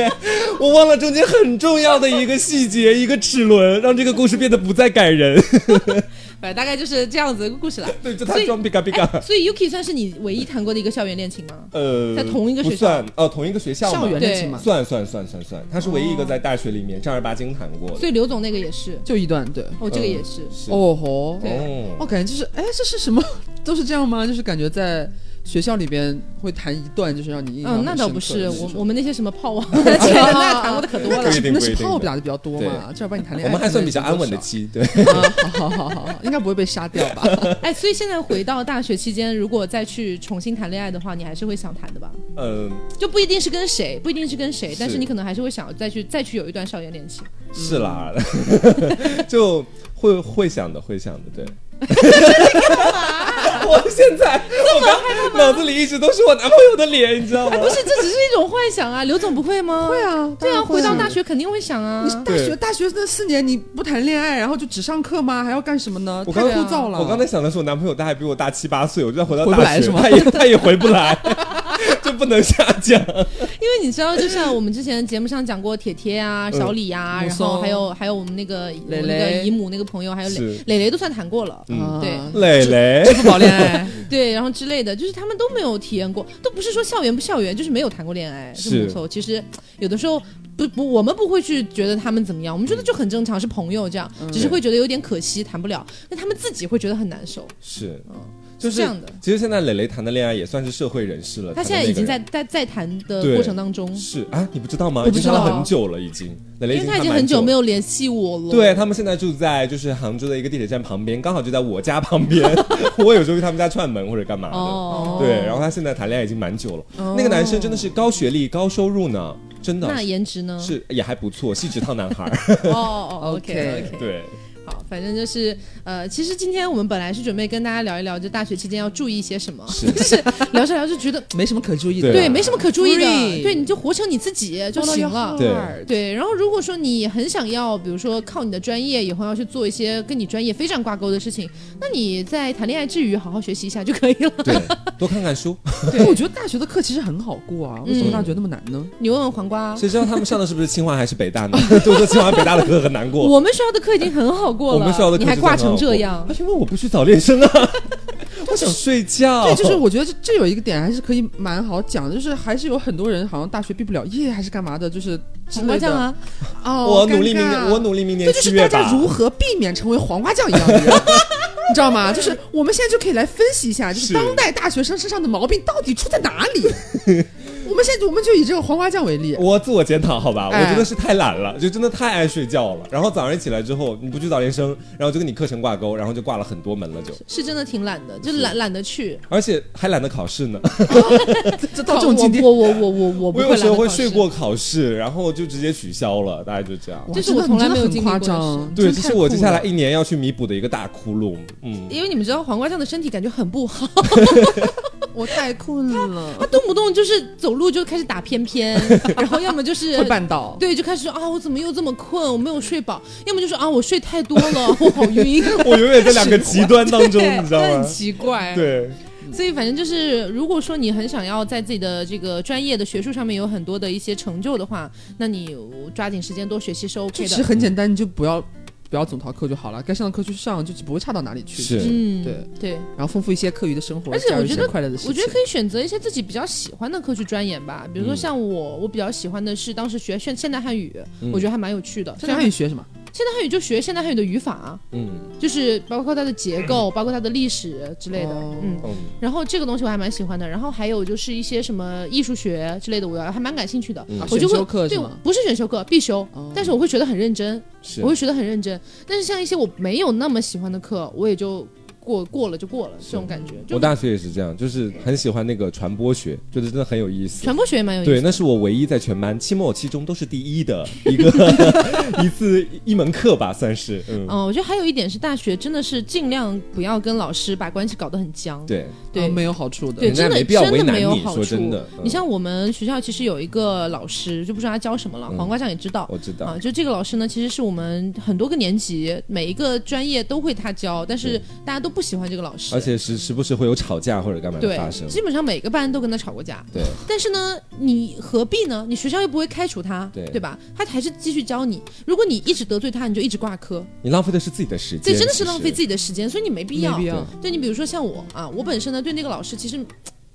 我忘了中间很重要的一个细节，一个齿轮，让这个故事变得不再感人。反正大概就是这样子一个故事了。对，就他装皮卡皮卡。哎所以 Yuki 算是你唯一谈过的一个校园恋情吗？呃，在同一个学校不算哦，同一个学校校园恋情吗，算算算算算，他是唯一一个在大学里面正儿八经谈过的。所以刘总那个也是，就一段对。哦，这个也是。是哦吼，对哦我感觉就是，哎，这是什么？都是这样吗？就是感觉在学校里边会谈一段，就是让你印象嗯，那倒不是，我我们那些什么炮王 那谈过的可多了那是炮打的比较多嘛，正儿八经谈恋爱，我们还算比较安稳的期。对，啊，好好好好好，应该不会被杀掉吧？哎，所以现在回到大学期间，如果再去重新谈恋爱的话，你还是会想谈的吧？嗯，就不一定是跟谁，不一定是跟谁，但是你可能还是会想再去再去有一段校园恋情。是啦，就会会想的，会想的，对。我现在我刚脑子里一直都是我男朋友的脸，你知道吗哎，？不是，这只是一种幻想啊。刘总不会吗？会啊，对啊，回到大学肯定会想啊你。大学大学那四年你不谈恋爱，然后就只上课吗？还要干什么呢？太我刚枯燥了。我刚才想的是，我男朋友大概比我大七八岁，我就要回到大学，来是吗他也他也回不来，就不能下降。因为你知道，就像我们之前节目上讲过铁铁啊、嗯小李啊，母然后还有还有我们那个那个姨母那个朋友，还有是。磊磊磊都算谈过了。嗯对。啊磊磊支付宝恋爱，对，然后之类的，就是他们都没有体验过，都不是说校园不校园，就是没有谈过恋爱。是。这么说，其实有的时候不不，我们不会去觉得他们怎么样，我们觉得就很正常，是朋友这样，只是会觉得有点可惜，谈不了。那他们自己会觉得很难受。是，就是这样的。其实现在磊磊谈的恋爱也算是社会人士了，他现在已经在在在谈的过程当中，是啊，你不知道吗？我不知道已经谈了很久了，已经。磊磊因为他已经很久没。有联系我了。对他们现在住在就是杭州的一个地铁站旁边，刚好就在我家旁边。我有时候去他们家串门或者干嘛的。哦，对，然后他现在谈恋爱已经蛮久了。那个男生真的是高学历、高收入呢，真的那颜值呢？是也还不错，细直烫男孩儿。哦哦 OK OK，对，好，反正就是呃，其实今天我们本来是准备跟大家聊一聊，就大学期间要注意一些什么，是聊着聊着觉得没什么可注意的。对对没什么可注意的，对，你就活成你自己就行了。对对，然后如果说你很想要，比如说靠你的专业以后要去做一些跟你专业非常挂钩的事情，那你在谈恋爱之余好好学习一下就可以了。对，多看看书。对，我觉得大学的课其实很好过啊，为什么嗯大学那么难呢？你问问黄瓜，谁知道他们上的是不是清华还是北大呢？都说清华北大的课很难过。我们学校的课已经很好过了，我们学校的你还挂成这样啊，因为我不去早恋生啊，我想睡觉。对，就是我觉得这这有一个点还是可以蛮好讲的，就是还是有很多人好像大学毕不了业还是干嘛的，就是。黄瓜酱啊，哦，我努力明年，我努力明年这就是。大家如何避免成为黄瓜酱一样的人，你知道吗？就是我们现在就可以来分析一下，就是是当代大学生身上的毛病到底出在哪里。我们现在我们就以这个黄瓜酱为例，我自我检讨，好吧，哎我真的是太懒了，就真的太爱睡觉了。然后早上起来之后，你不去早练生，然后就跟你课程挂钩，然后就挂了很多门了就，是真的挺懒的，就懒懒得去。而且还懒得考试呢。到这种境地，我我我我我我不会我有时候会睡过考试，然后就直接取消了，大概就这样。这是我从来没有经历过夸张。对，这是我接下来一年要去弥补的一个大窟窿。嗯，因为你们知道黄瓜酱的身体感觉很不好，我太困了，他动不动就是走路就开始打偏偏，然后要么就是会绊倒。对，就开始说啊，我怎么又这么困？我没有睡饱。要么就说啊，我睡太多了，我好晕。我永远在两个极端当中，对你知道吗很？奇怪。，对，所以反正就是，如果说你很想要在自己的这个专业的学术上面有很多的一些成就的话，那你抓紧时间多学习是 OK 的其实。很简单，你就不要不要总逃课就好了，该上的课去上，就不会差到哪里去。是嗯，对对，然后丰富一些课余的生活，而且加入一些我觉得快乐的事情。我觉得可以选择一些自己比较喜欢的课去钻研吧。比如说嗯像我，我比较喜欢的是当时学现现代汉语，嗯我觉得还蛮有趣的。现代汉语学什么？现代汉语就学现代汉语的语法啊，嗯就是包括它的结构，包括它的历史之类的，哦嗯。嗯，然后这个东西我还蛮喜欢的，然后还有就是一些什么艺术学之类的，我还蛮感兴趣的。我就会选修课是对吗？，不是选修课必修，哦但是我会学得很认真，我会学得很认真。但是像一些我没有那么喜欢的课，我也就过过了就过了，这种感觉。我大学也是这样，就是很喜欢那个传播学，觉得真的很有意思。传播学也蛮有意思对，那是我唯一在全班期末、期中都是第一的一个 一次一门课吧，算是嗯，嗯，我觉得还有一点是，大学真的是尽量不要跟老师把关系搞得很僵。对，对啊没有好处的。对，真的没必要真的为难你没有好处。说真的嗯你像我们学校其实有一个老师，就不知道他教什么了，嗯黄瓜酱也知道。我知道啊，，就这个老师呢，其实是我们很多个年级每一个专业都会他教，但是大家都不喜欢这个老师。而且时时不时会有吵架或者干嘛发生，基本上每个班都跟他吵过架。对，但是呢，你何必呢？你学校又不会开除他，对吧？他还是继续教你。如果你一直得罪他，你就一直挂科，你浪费的是自己的时间，这真的是浪费自己的时间，所以你没必要。没必要。对你比如说像我啊，我本身呢对那个老师其实。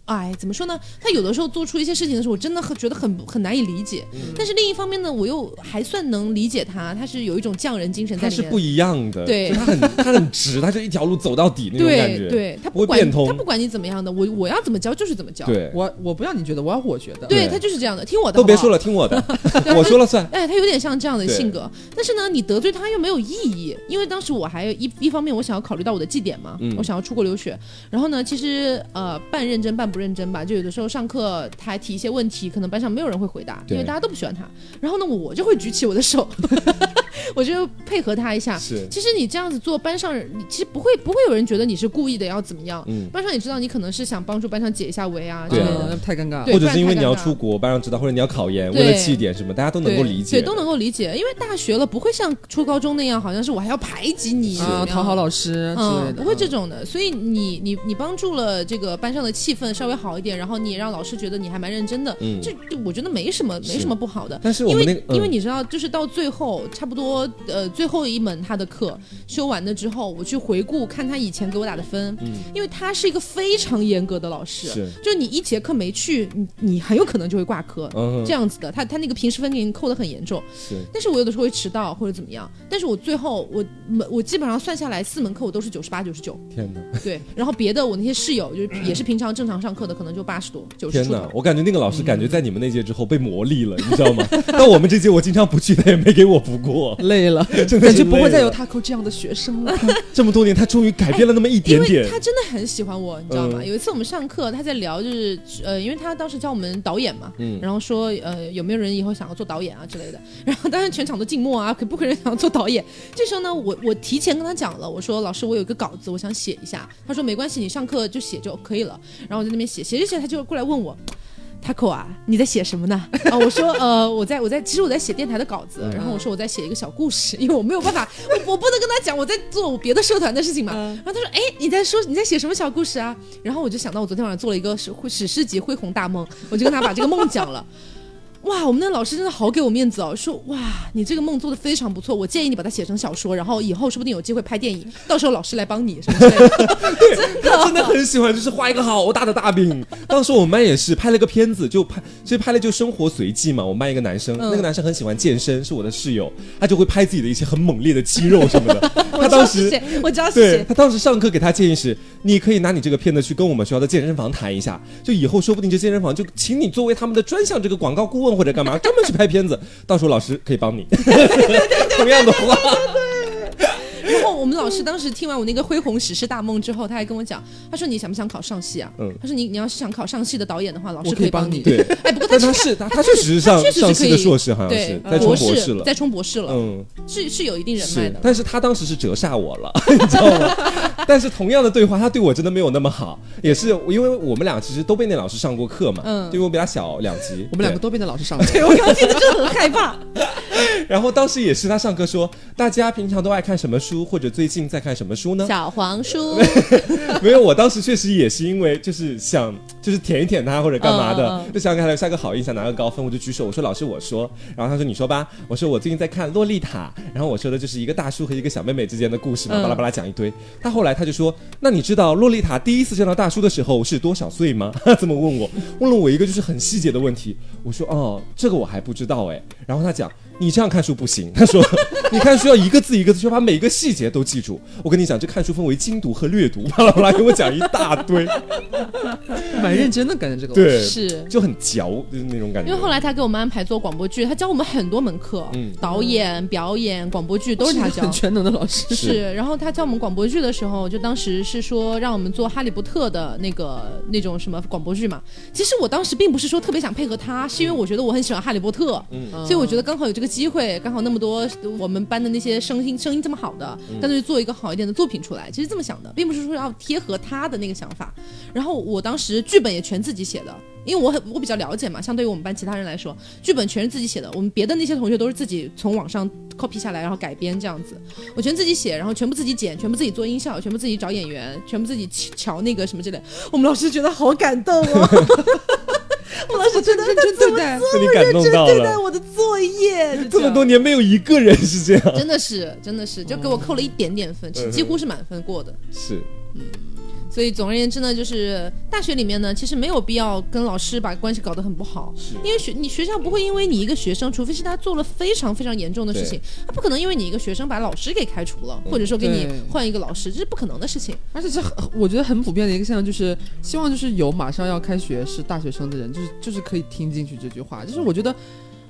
哎，怎么说呢？他有的时候做出一些事情的时候，我真的很觉得很很难以理解。嗯但是另一方面呢，我又还算能理解他，他是有一种匠人精神在里面。它是不一样的，对他很他很直，他就一条路走到底那种感觉，对对，他不会管变通他不管你怎么样的，我我要怎么教就是怎么教。对，我我不要你觉得，我要我觉得。对对他就是这样的，听我的。了。都别说了，听我的，我说了算。哎，他有点像这样的性格，但是呢，你得罪他又没有意义，因为当时我还有一一方面，我想要考虑到我的绩点嘛，嗯我想要出国留学，然后呢，其实呃，半认真半不认真吧，就有的时候上课他还提一些问题，可能班上没有人会回答，因为大家都不喜欢他，然后呢，我就会举起我的手，我就配合他一下。是，其实你这样子做，班上你其实不会不会有人觉得你是故意的要怎么样，嗯，班上也知道你可能是想帮助班上解一下围啊之对啊类的。太尴尬了。对或者是因为你要出国，班上知道，或者你要考研，为了绩点什么，大家都能够理解，对，都能够理解，因为大学了不会像初高中那样，好像是我还要排挤你啊，讨好老老师之类嗯，的，不会这种的。所以你你你帮助了这个班上的气氛稍微好一点，然后你也让老师觉得你还蛮认真的，嗯这这我觉得没什么没什么不好的。但是我因为因为你知道，就是到最后差不多呃最后一门他的课修完了之后，我去回顾看他以前给我打的分，嗯。因为他是一个非常严格的老师，是，就你一节课没去，你你很有可能就会挂科。嗯这样子的，他他那个平时分给你扣的很严重，是，但是我有的时候会迟到或者怎么样，但是我最后我我基本上算下来四门课我都是九十八九十九，天哪，对，然后别的我那些室友就是也是平常正常上课的，可能就八十多九十天哪，。我感觉那个老师感觉在你们那届之后被磨砺了，你知道吗？到我们这届，我经常不去，他也没给我补过。累了，真的感觉不会再有他扣这样的学生了。这么多年，他终于改变了那么一点因为点。他真的很喜欢我，你知道吗？嗯有一次我们上课，他在聊，就是呃，因为他当时教我们导演嘛，嗯然后说呃有没有人以后想要做导演啊之类的，然后当时全场都静默啊，可不可能想要做导演？这时候呢，我我提前跟他讲了，我说老师，我有一个稿子，我想写一下。他说没关系，你上课就写就可以了。然后我在那边写，写着写，他就过来问我。Taco 啊，你在写什么呢？啊，我说呃，我在我在，其实我在写电台的稿子，然后我说我在写一个小故事，因为我没有办法，我我不能跟他讲我在做我别的社团的事情嘛。然后他说，哎，你在说你在写什么小故事啊？然后我就想到我昨天晚上做了一个史史诗级恢宏大梦，我就跟他把这个梦讲了。哇，我们那老师真的好给我面子哦，说哇，你这个梦做的非常不错，我建议你把它写成小说，然后以后说不定有机会拍电影，到时候老师来帮你什么之类的。真的，真的很喜欢，就是画一个好大的大饼。当时我们班也是拍了个片子，就拍，其实拍了就生活随记嘛。我们班一个男生，嗯那个男生很喜欢健身，是我的室友，他就会拍自己的一些很猛烈的肌肉什么的。他当时，我知道是谁。他当时上课给他建议是，你可以拿你这个片子去跟我们学校的健身房谈一下，就以后说不定这健身房就请你作为他们的专项这个广告顾问或者干嘛，专门去拍片子，到时候老师可以帮你。同样的话，然后我们老师当时听完我那个恢宏史诗大梦之后，他还跟我讲，他说你想不想考上戏啊？嗯他说你你要是想考上戏的导演的话，老师可以帮帮你对，哎，不过但他他是他他确实是上确实是上戏的可以硕士，好像对是在冲博博士了。在冲博士了，嗯，是是有一定人脉的，。但是他当时是折煞我了，你知道吗？但是同样的对话，他对我真的没有那么好，也是因为我们俩其实都被那老师上过课嘛，嗯就因为我比他小两级，我们两个都被那老师上过对我刚刚听着就很害怕。然后当时也是他上课说，大家平常都爱看什么书，或者最近在看什么书呢？小黄书，没有，我当时确实也是因为就是想就是舔一舔他或者干嘛的，就想给他留下个好印象，拿个高分，我就举手，我说老师我说，然后他说你说吧，我说我最近在看《洛丽塔》，然后我说的就是一个大叔和一个小妹妹之间的故事嘛，嗯巴拉巴拉讲一堆。他后来他就说，那你知道洛丽塔第一次见到大叔的时候是多少岁吗？他 这么问我，问了我一个就是很细节的问题，我说哦，这个我还不知道哎，然后他讲。你这样看书不行，他说，你看书要一个字一个字，就把每个细节都记住。我跟你讲，这看书分为精读和略读，巴拉巴拉给我讲一大堆。蛮认真的，感觉这个对，是就很嚼，就是那种感觉。因为后来他给我们安排做广播剧，他教我们很多门课，嗯导演、表演、广播剧都是他教很。全能的老师。是，然后他教我们广播剧的时候，就当时是说让我们做《哈利波特》的那个那种什么广播剧嘛。其实我当时并不是说特别想配合他，是因为我觉得我很喜欢《哈利波特》，嗯所以我觉得刚好有这个机会，刚好那么多我们班的那些声音声音这么好的，嗯干脆做一个好一点的作品出来。其实这么想的，并不是说要贴合他的那个想法。然后我当时剧本也全自己写的，因为我很我比较了解嘛，相对于我们班其他人来说，剧本全是自己写的。我们别的那些同学都是自己从网上 copy 下来，然后改编这样子。我全自己写，然后全部自己剪，全部自己做音效，全部自己找演员，全部自己瞧那个什么之类。我们老师觉得好感动哦，我们老师真的认真对待，被你感动到对待了。我的作业，这么多年没有一个人是这样，真的是，真的是，就给我扣了一点点分，嗯。几乎是满分过的。是所以总而言之呢，就是大学里面呢，其实没有必要跟老师把关系搞得很不好，是因为学你学校不会因为你一个学生，除非是他做了非常非常严重的事情，他不可能因为你一个学生把老师给开除了，或者说给你换一个老师，这是不可能的事情。而且这很我觉得很普遍的一个现象就是，希望就是有马上要开学是大学生的人，就是就是可以听进去这句话。就是我觉得，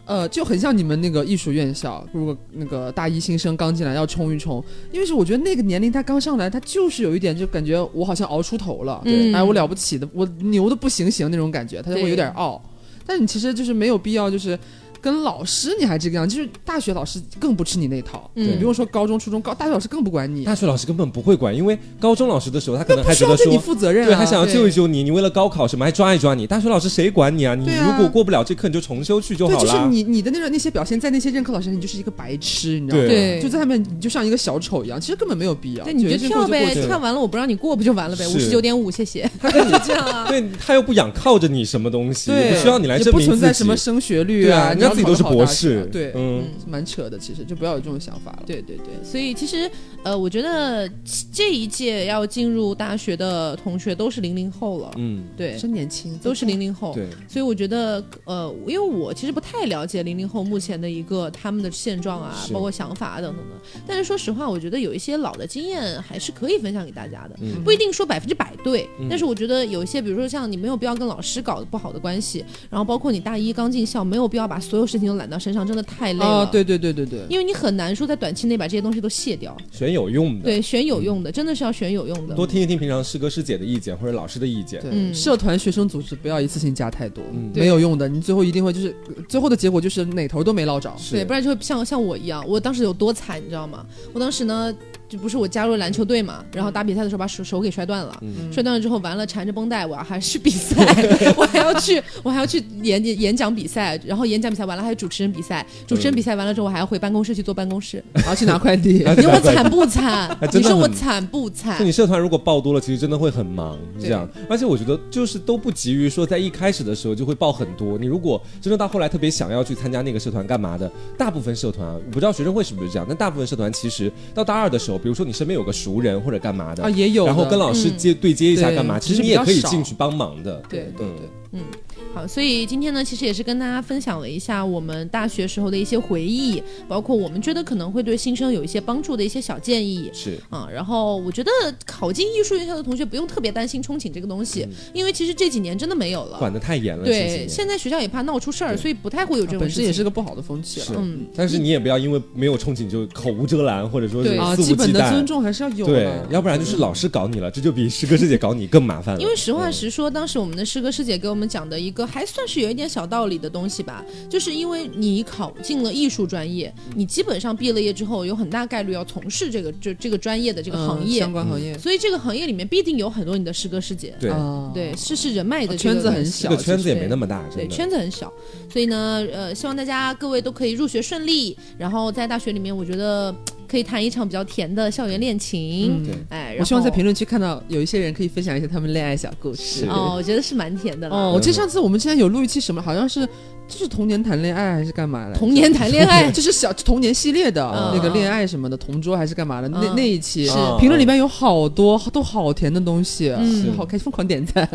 呃，就很像你们那个艺术院校，如果那个大一新生刚进来要冲一冲，因为是我觉得那个年龄他刚上来，他就是有一点就感觉我好像熬出头了，嗯哎，我了不起的，我牛的不行行那种感觉，他就会有点傲。但你其实就是没有必要就是。跟老师你还这个样，就是大学老师更不吃你那套，嗯你不用说高中、初中，高大学老师更不管你，大学老师根本不会管，因为高中老师的时候，他可能还觉得说。负责任、啊，对，还想要救一救你，你为了高考什么还抓一抓你？大学老师谁管你啊？你如果过不了这课，你就重修去就对，好啦。就是你你的那种那些表现，在那些任课老师眼里，你就是一个白痴，你知道吗？对就在他们你就像一个小丑一样，其实根本没有必要。那，你就跳呗跳完了我不让你过不就完了呗？是五十九点五，谢谢，他跟你就这样啊。对他又不仰靠着你什么东西，也，不需要你来证明自己。存在什么升学率对啊，你要人家自己都是考得好大学博士。对，嗯，蛮扯的，其实就不要有这种想法了。对对对，所以其实呃，我觉得这一届要进入大学的同学都是零零后了，嗯，对，真年轻，都是零零后。对，所以我觉得，呃，因为我其实不太了解零零后目前的一个他们的现状啊，包括想法啊等等的。但是说实话，我觉得有一些老的经验还是可以分享给大家的，嗯不一定说百分之百对，嗯但是我觉得有一些，比如说像你没有必要跟老师搞不好的关系，然后包括你大一刚进校，没有必要把所所有事情都揽到身上，真的太累了。啊，对对对对对，因为你很难说在短期内把这些东西都卸掉。选有用的，对，选有用的，真的是要选有用的。多听一听平常师哥师姐的意见或者老师的意见。对，嗯社团、学生组织不要一次性加太多，嗯没有用的，你最后一定会就是最后的结果就是哪头都没捞着。对，不然就会像像我一样，我当时有多惨，你知道吗？我当时呢，就不是我加入了篮球队嘛，然后打比赛的时候把手手给摔断了，嗯。摔断了之后完了缠着绷带，我还是比赛，我还要去，我还要去演演演讲比赛，然后演讲比赛完了还有主持人比赛，主持人比赛完了之后我还要回办公室去做办公室，然后去拿快递，哎你说我惨不惨？你说我惨不惨？就？你社团如果报多了，其实真的会很忙，这样。而且我觉得就是都不急于说在一开始的时候就会报很多。你如果真的到后来特别想要去参加那个社团干嘛的，大部分社团啊，我不知道学生会是不是这样，但大部分社团其实到大二的时候，比如说你身边有个熟人或者干嘛的啊，也有，然后跟老师接、对接一下干嘛，其实你也可以进去帮忙的。对对嗯。对，好，所以今天呢，其实也是跟大家分享了一下我们大学时候的一些回忆，包括我们觉得可能会对新生有一些帮助的一些小建议。是。啊、然后我觉得考进艺术院校的同学不用特别担心憧憬这个东西，因为其实这几年真的没有了。管得太严了，对，现在学校也怕闹出事儿，所以不太会有这种本身也是个不好的风气了。嗯，但是你也不要因为没有憧憬就口无遮拦，或者说是对啊，基本的。尊重还是要有对的，，要不然就是老师搞你了，这就比师哥师姐搞你更麻烦了。因为实话嗯实说，当时我们的师哥师姐给我们讲的一个还算是有一点小道理的东西吧，就是因为你考进了艺术专业，你基本上毕了业之后，有很大概率要从事这个这这个专业的这个行嗯业，相关行业，所以这个行业里面必定有很多你的师哥师姐。对，啊对，是是人脉的这圈子很小这个圈子也没那么大，对。圈子很小，所以呢，呃，希望大家各位都可以入学顺利，然后在大学里面，我觉得可以谈一场比较甜的校园恋情。嗯对哎，我希望在评论论区看到有一些人可以分享一些他们恋爱小故事。哦，我觉得是蛮甜的了。哦，我记得上次我们之前有录一期什么，好像是就是童年谈恋爱还是干嘛的？童年谈恋爱就是小童年系列的嗯那个恋爱什么的，同桌还是干嘛的？那嗯那一期是哦评论里边有好多都好甜的东西，嗯好开心，疯狂点赞。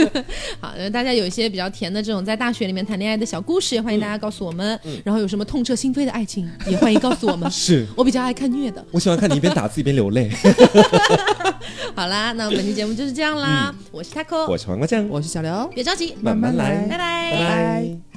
好，呃大家有一些比较甜的这种在大学里面谈恋爱的小故事，也欢迎大家告诉我们。然后有什么痛彻心扉的爱情，也欢迎告诉我们。是我比较爱看虐的。我喜欢看你一边打字一边流泪。好啦，那本期节目就是这样啦。我是 taco，我是黄瓜酱，我是小刘，别着急，慢慢来拜拜拜拜。